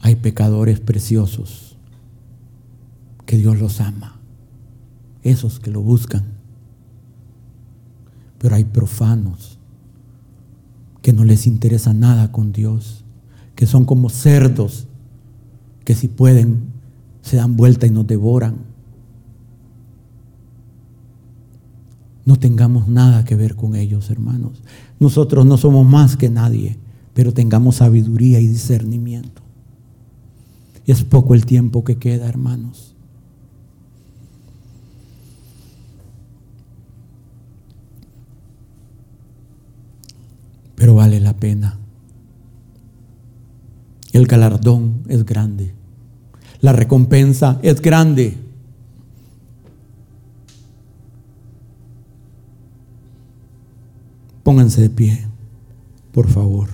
[SPEAKER 1] Hay pecadores preciosos que Dios los ama, esos que lo buscan. Pero hay profanos que no les interesa nada con Dios, que son como cerdos que si pueden se dan vuelta y nos devoran. No tengamos nada que ver con ellos, hermanos. Nosotros no somos más que nadie, pero tengamos sabiduría y discernimiento. Es poco el tiempo que queda, hermanos. Pero vale la pena. El galardón es grande. La recompensa es grande. Pónganse de pie, por favor.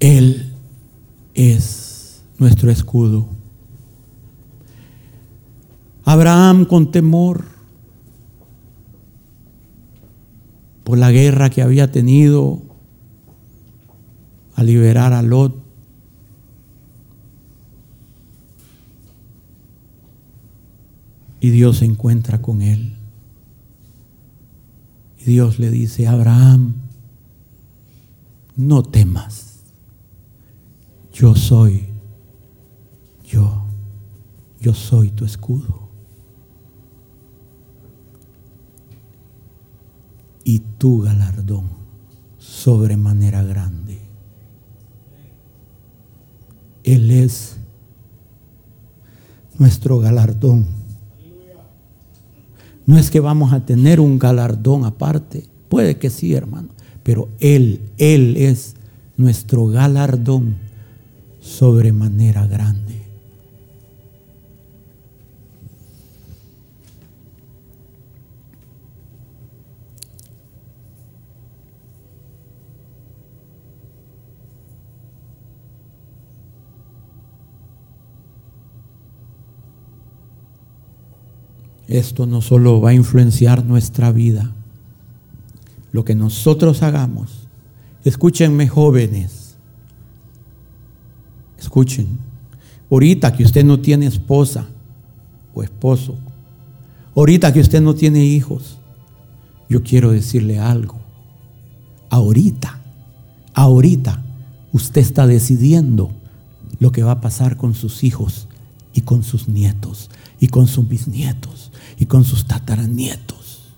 [SPEAKER 1] Él es nuestro escudo. Abraham con temor por la guerra que había tenido a liberar a Lot. Y Dios se encuentra con él. Y Dios le dice, Abraham, no temas, yo soy, yo, yo soy tu escudo. y tu galardón sobremanera grande. Él es nuestro galardón. No es que vamos a tener un galardón aparte, puede que sí, hermano, pero Él, Él es nuestro galardón sobremanera grande. Esto no solo va a influenciar nuestra vida, lo que nosotros hagamos. Escúchenme jóvenes, escuchen, ahorita que usted no tiene esposa o esposo, ahorita que usted no tiene hijos, yo quiero decirle algo. Ahorita, ahorita, usted está decidiendo lo que va a pasar con sus hijos y con sus nietos y con sus bisnietos y con sus tataranietos.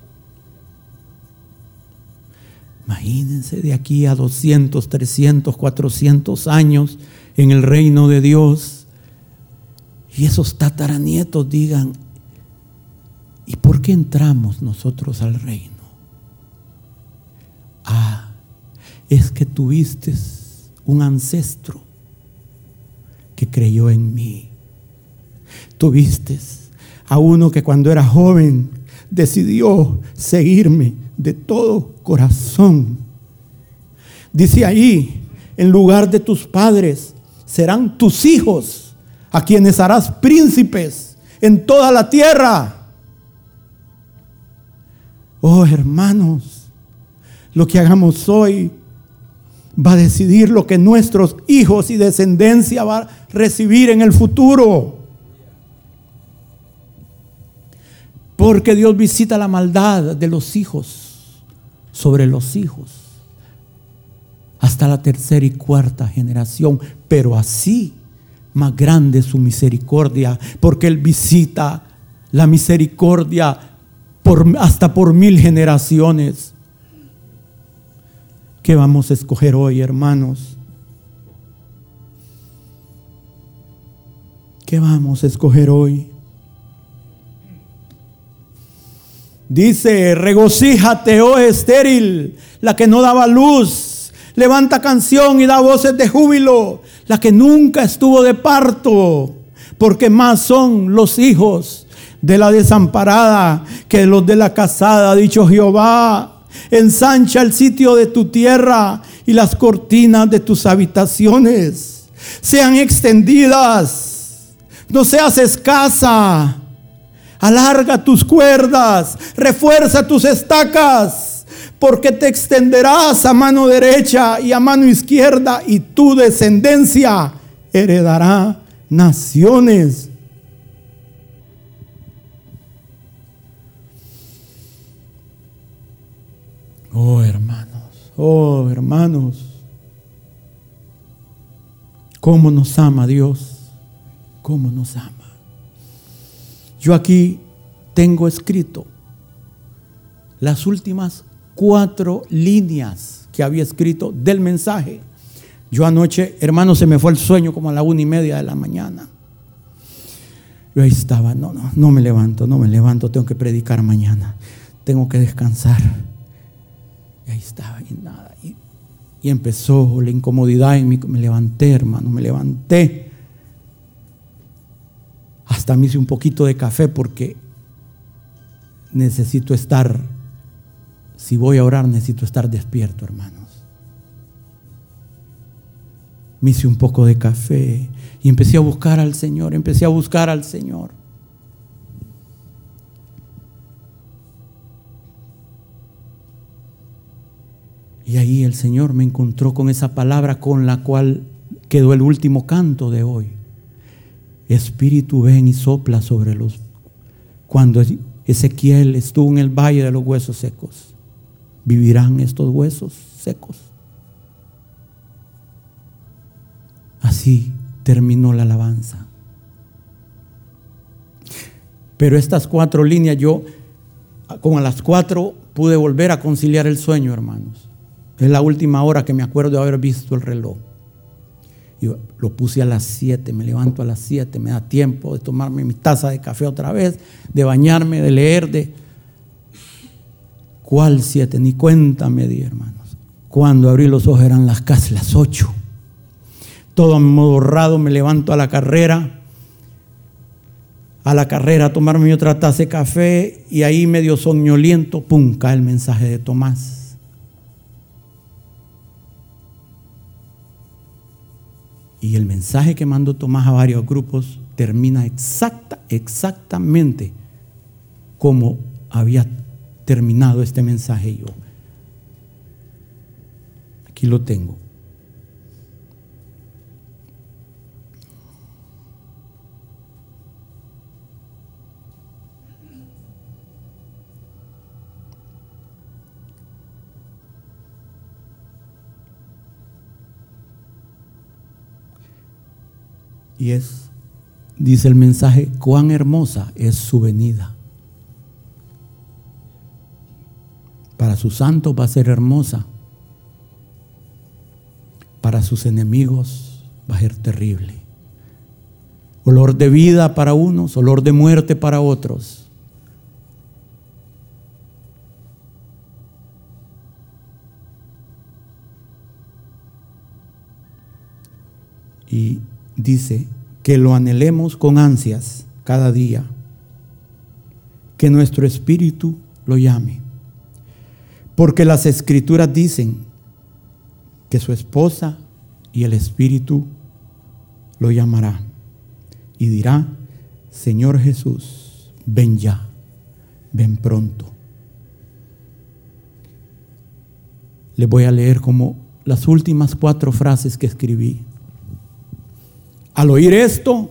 [SPEAKER 1] Imagínense de aquí a 200, 300, 400 años en el reino de Dios y esos tataranietos digan, ¿y por qué entramos nosotros al reino? Ah, es que tuviste un ancestro que creyó en mí. Tuviste a uno que cuando era joven decidió seguirme de todo corazón. Dice ahí, en lugar de tus padres serán tus hijos, a quienes harás príncipes en toda la tierra. Oh hermanos, lo que hagamos hoy va a decidir lo que nuestros hijos y descendencia va a recibir en el futuro. Porque Dios visita la maldad de los hijos sobre los hijos hasta la tercera y cuarta generación. Pero así, más grande su misericordia, porque Él visita la misericordia hasta por mil generaciones. ¿Qué vamos a escoger hoy, hermanos? ¿Qué vamos a escoger hoy? Dice, regocíjate, oh estéril, la que no daba luz. Levanta canción y da voces de júbilo, la que nunca estuvo de parto, porque más son los hijos de la desamparada que los de la casada, dicho Jehová. Ensancha el sitio de tu tierra y las cortinas de tus habitaciones sean extendidas. No seas escasa Alarga tus cuerdas, refuerza tus estacas, porque te extenderás a mano derecha y a mano izquierda y tu descendencia heredará naciones. Oh hermanos, oh hermanos, ¿Cómo nos ama Dios? ¿Cómo nos ama? Yo aquí tengo escrito las últimas cuatro líneas que había escrito del mensaje. Yo anoche, hermano, se me fue el sueño como a la una y media de la mañana. Yo ahí estaba, no, no, no me levanto, no me levanto, tengo que predicar mañana, tengo que descansar. Y ahí estaba, y nada. Y, y empezó la incomodidad en mí, me levanté, hermano, me levanté. Hasta me hice un poquito de café porque necesito estar, si voy a orar, necesito estar despierto, hermanos. Me hice un poco de café y empecé a buscar al Señor, empecé a buscar al Señor. Y ahí el Señor me encontró con esa palabra con la cual quedó el último canto de hoy. Espíritu ven y sopla sobre los... Cuando Ezequiel estuvo en el valle de los huesos secos, vivirán estos huesos secos. Así terminó la alabanza. Pero estas cuatro líneas yo, a las cuatro, pude volver a conciliar el sueño, hermanos. Es la última hora que me acuerdo de haber visto el reloj. Yo lo puse a las 7, me levanto a las 7, me da tiempo de tomarme mi taza de café otra vez, de bañarme, de leer, de... ¿Cuál 7? Ni cuenta me di, hermanos. Cuando abrí los ojos eran las casi las 8. Todo amodorrado, me levanto a la carrera, a la carrera a tomarme otra taza de café y ahí medio soñoliento, pum, cae el mensaje de Tomás. Y el mensaje que mandó Tomás a varios grupos termina exacta, exactamente como había terminado este mensaje yo. Aquí lo tengo. Y es, dice el mensaje, cuán hermosa es su venida. Para sus santos va a ser hermosa. Para sus enemigos va a ser terrible. Olor de vida para unos, olor de muerte para otros. Y dice que lo anhelemos con ansias cada día, que nuestro espíritu lo llame. Porque las escrituras dicen que su esposa y el espíritu lo llamará y dirá, Señor Jesús, ven ya, ven pronto. Les voy a leer como las últimas cuatro frases que escribí al oír esto,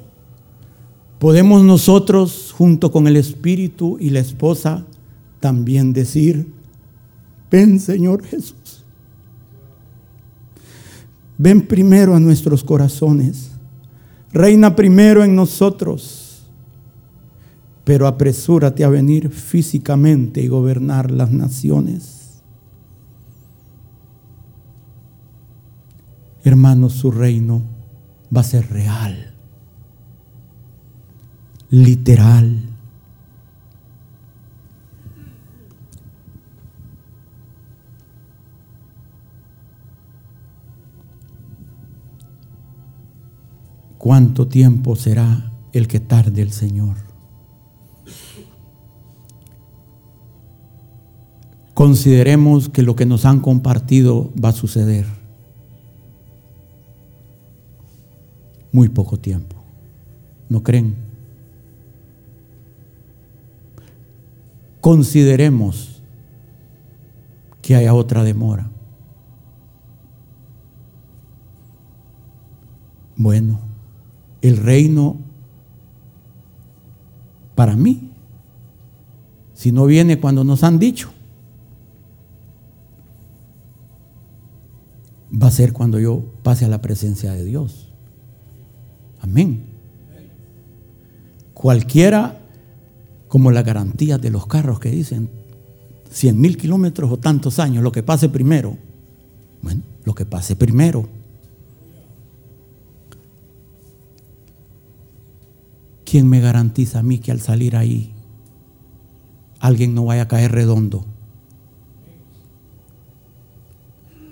[SPEAKER 1] podemos nosotros, junto con el Espíritu y la esposa, también decir, ven Señor Jesús. Ven primero a nuestros corazones. Reina primero en nosotros. Pero apresúrate a venir físicamente y gobernar las naciones. Hermanos, su reino va a ser real, literal. ¿Cuánto tiempo será el que tarde el Señor? Consideremos que lo que nos han compartido va a suceder. Muy poco tiempo. ¿No creen? Consideremos que haya otra demora. Bueno, el reino para mí, si no viene cuando nos han dicho, va a ser cuando yo pase a la presencia de Dios Amén. Cualquiera, como la garantía de los carros que dicen 100 mil kilómetros o tantos años, lo que pase primero. Bueno, lo que pase primero. ¿Quién me garantiza a mí que al salir ahí alguien no vaya a caer redondo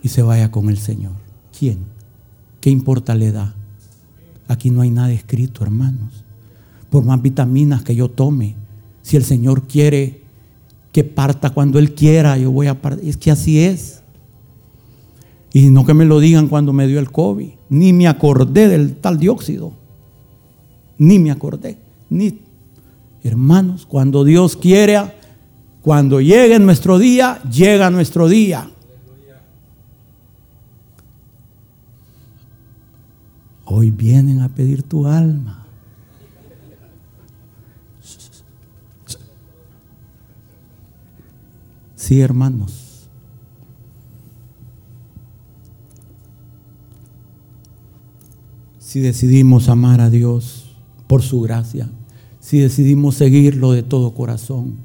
[SPEAKER 1] y se vaya con el Señor? ¿Quién? ¿Qué importa la edad? Aquí no hay nada escrito, hermanos. Por más vitaminas que yo tome, si el Señor quiere que parta cuando Él quiera, yo voy a partir. Es que así es. Y no que me lo digan cuando me dio el COVID. Ni me acordé del tal dióxido. Ni me acordé. Ni. Hermanos, cuando Dios quiere, cuando llegue nuestro día, llega nuestro día. Hoy vienen a pedir tu alma. Sí, hermanos. si decidimos amar a Dios por su gracia, si decidimos seguirlo de todo corazón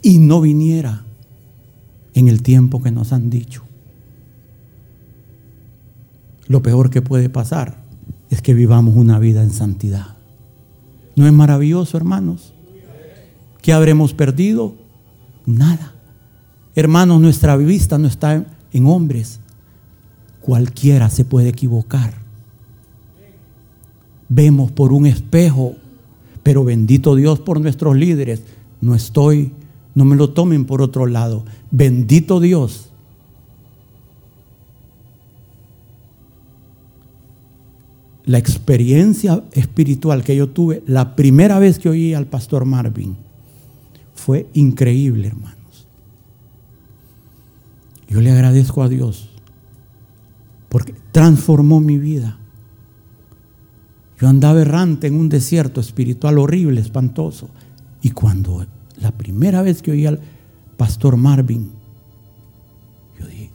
[SPEAKER 1] y no viniera en el tiempo que nos han dicho. Lo peor que puede pasar es que vivamos una vida en santidad. ¿No es maravilloso, hermanos? ¿Qué habremos perdido? Nada. Hermanos, nuestra vista no está en hombres, Cualquiera se puede equivocar. Vemos por un espejo, pero bendito Dios por nuestros líderes. No estoy, no me lo tomen por otro lado. Bendito Dios. La experiencia espiritual que yo tuve la primera vez que oí al pastor Marvin fue increíble, hermanos. Yo le agradezco a Dios porque transformó mi vida. Yo andaba errante en un desierto espiritual horrible, espantoso. Y cuando la primera vez que oí al pastor Marvin, yo dije,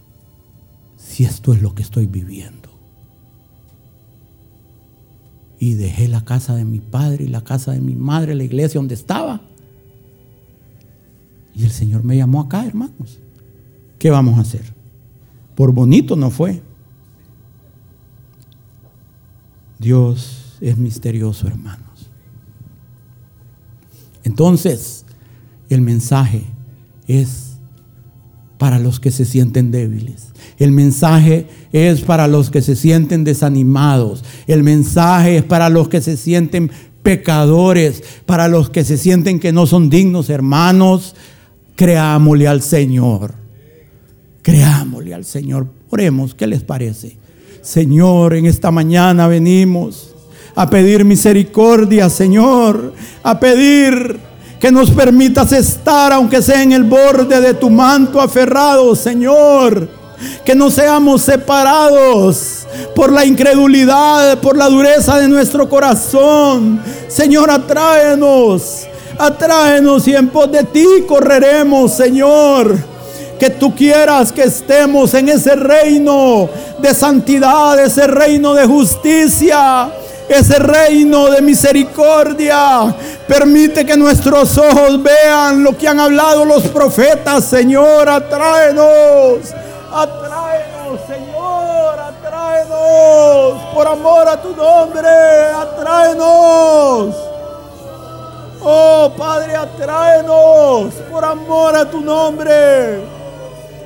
[SPEAKER 1] si esto es lo que estoy viviendo. Y dejé la casa de mi padre y la casa de mi madre, la iglesia donde estaba. Y el Señor me llamó acá, hermanos. ¿Qué vamos a hacer? Por bonito no fue. Dios es misterioso, hermanos. Entonces, el mensaje es para los que se sienten débiles. El mensaje es para los que se sienten desanimados. El mensaje es para los que se sienten pecadores, para los que se sienten que no son dignos, hermanos. Creámosle al Señor. Creámosle al Señor. Oremos, ¿qué les parece? Señor, en esta mañana venimos a pedir misericordia, Señor, a pedir que nos permitas estar, aunque sea en el borde de tu manto aferrado, Señor. Que no seamos separados por la incredulidad, por la dureza de nuestro corazón. Señor, atráenos, atráenos y en pos de ti correremos, Señor que tú quieras que estemos en ese reino de santidad, ese reino de justicia, ese reino de misericordia. Permite que nuestros ojos vean lo que han hablado los profetas, Señor, atráenos, atráenos, Señor, atráenos, por amor a tu nombre, atráenos. Oh Padre, atráenos por amor a tu nombre.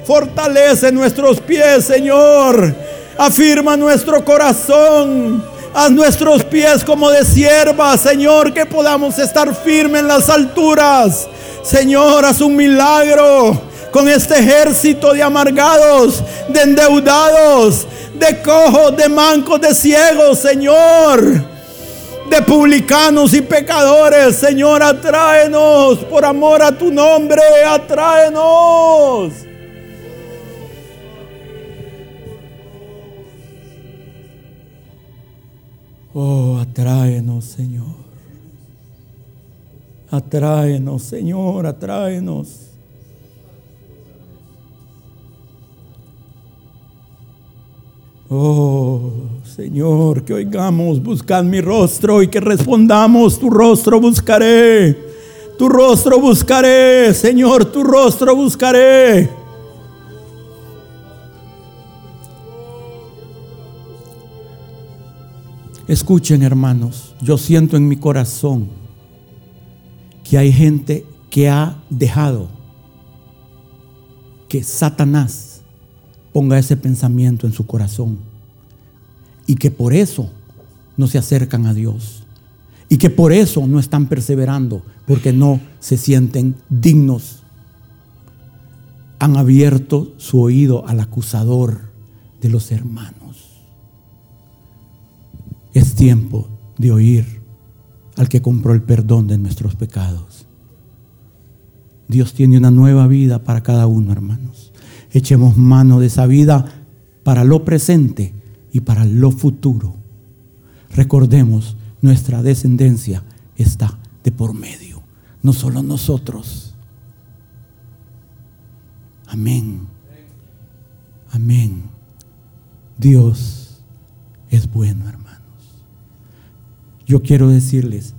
[SPEAKER 1] Fortalece nuestros pies, Señor. Afirma nuestro corazón. Haz nuestros pies como de sierva, Señor, que podamos estar firmes en las alturas. Señor, haz un milagro con este ejército de amargados, de endeudados, de cojos, de mancos, de ciegos, Señor. De publicanos y pecadores, Señor, atráenos por amor a tu nombre, atráenos. Oh, atráenos, Señor. Atráenos, Señor, atráenos. Oh. Señor, que oigamos, buscad mi rostro y que respondamos, tu rostro buscaré, tu rostro buscaré, Señor, tu rostro buscaré. Escuchen hermanos, yo siento en mi corazón que hay gente que ha dejado que Satanás ponga ese pensamiento en su corazón y que por eso no se acercan a Dios y que por eso no están perseverando porque no se sienten dignos. Han abierto su oído al acusador de los hermanos. Es tiempo de oír al que compró el perdón de nuestros pecados. Dios tiene una nueva vida para cada uno, hermanos. Echemos mano de esa vida para lo presente y para lo futuro. Recordemos, nuestra descendencia está de por medio, no solo nosotros. Amén. Amén. Dios es bueno, hermano. Yo quiero decirles,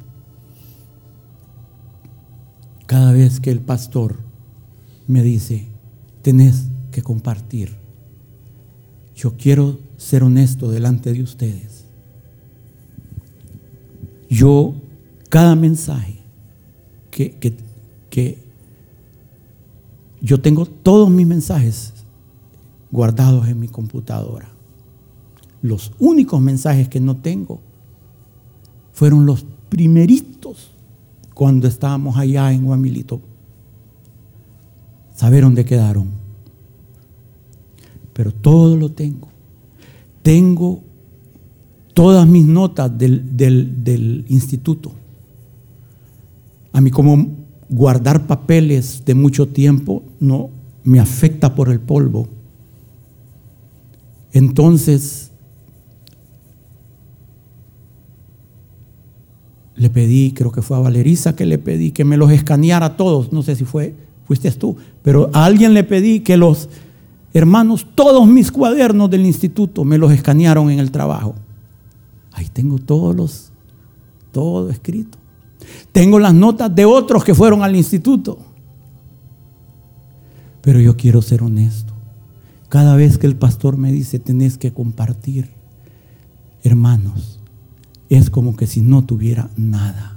[SPEAKER 1] cada vez que el pastor me dice, tenés que compartir, yo quiero ser honesto delante de ustedes. Yo, cada mensaje que, que, yo tengo todos mis mensajes guardados en mi computadora. Los únicos mensajes que no tengo fueron los primeritos cuando estábamos allá en Guamilito. Saber dónde quedaron. Pero todo lo tengo. Tengo todas mis notas del, del instituto. A mí como guardar papeles de mucho tiempo no me afecta por el polvo. Entonces, le pedí, creo que fue a Valeriza que le pedí que me los escaneara todos, no sé si fue, fuiste tú, pero a alguien le pedí que los hermanos, todos mis cuadernos del instituto me los escanearon en el trabajo. Ahí tengo todos los, todo escrito. Tengo las notas de otros que fueron al instituto. Pero yo quiero ser honesto. Cada vez que el pastor me dice, tenés que compartir, hermanos, es como que si no tuviera nada.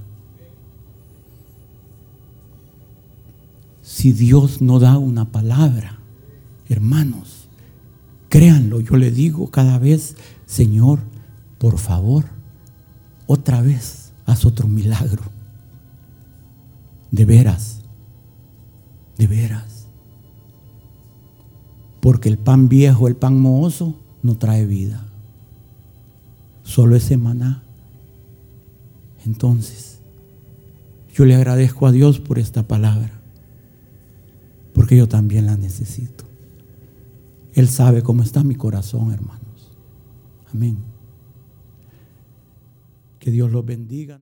[SPEAKER 1] Si Dios no da una palabra, hermanos, créanlo, yo le digo cada vez, Señor, por favor, otra vez, haz otro milagro. De veras, de veras. Porque el pan viejo, el pan mohoso, no trae vida. Solo es maná entonces, yo le agradezco a Dios por esta palabra, porque yo también la necesito. Él sabe cómo está mi corazón, hermanos. Amén. Que Dios los bendiga.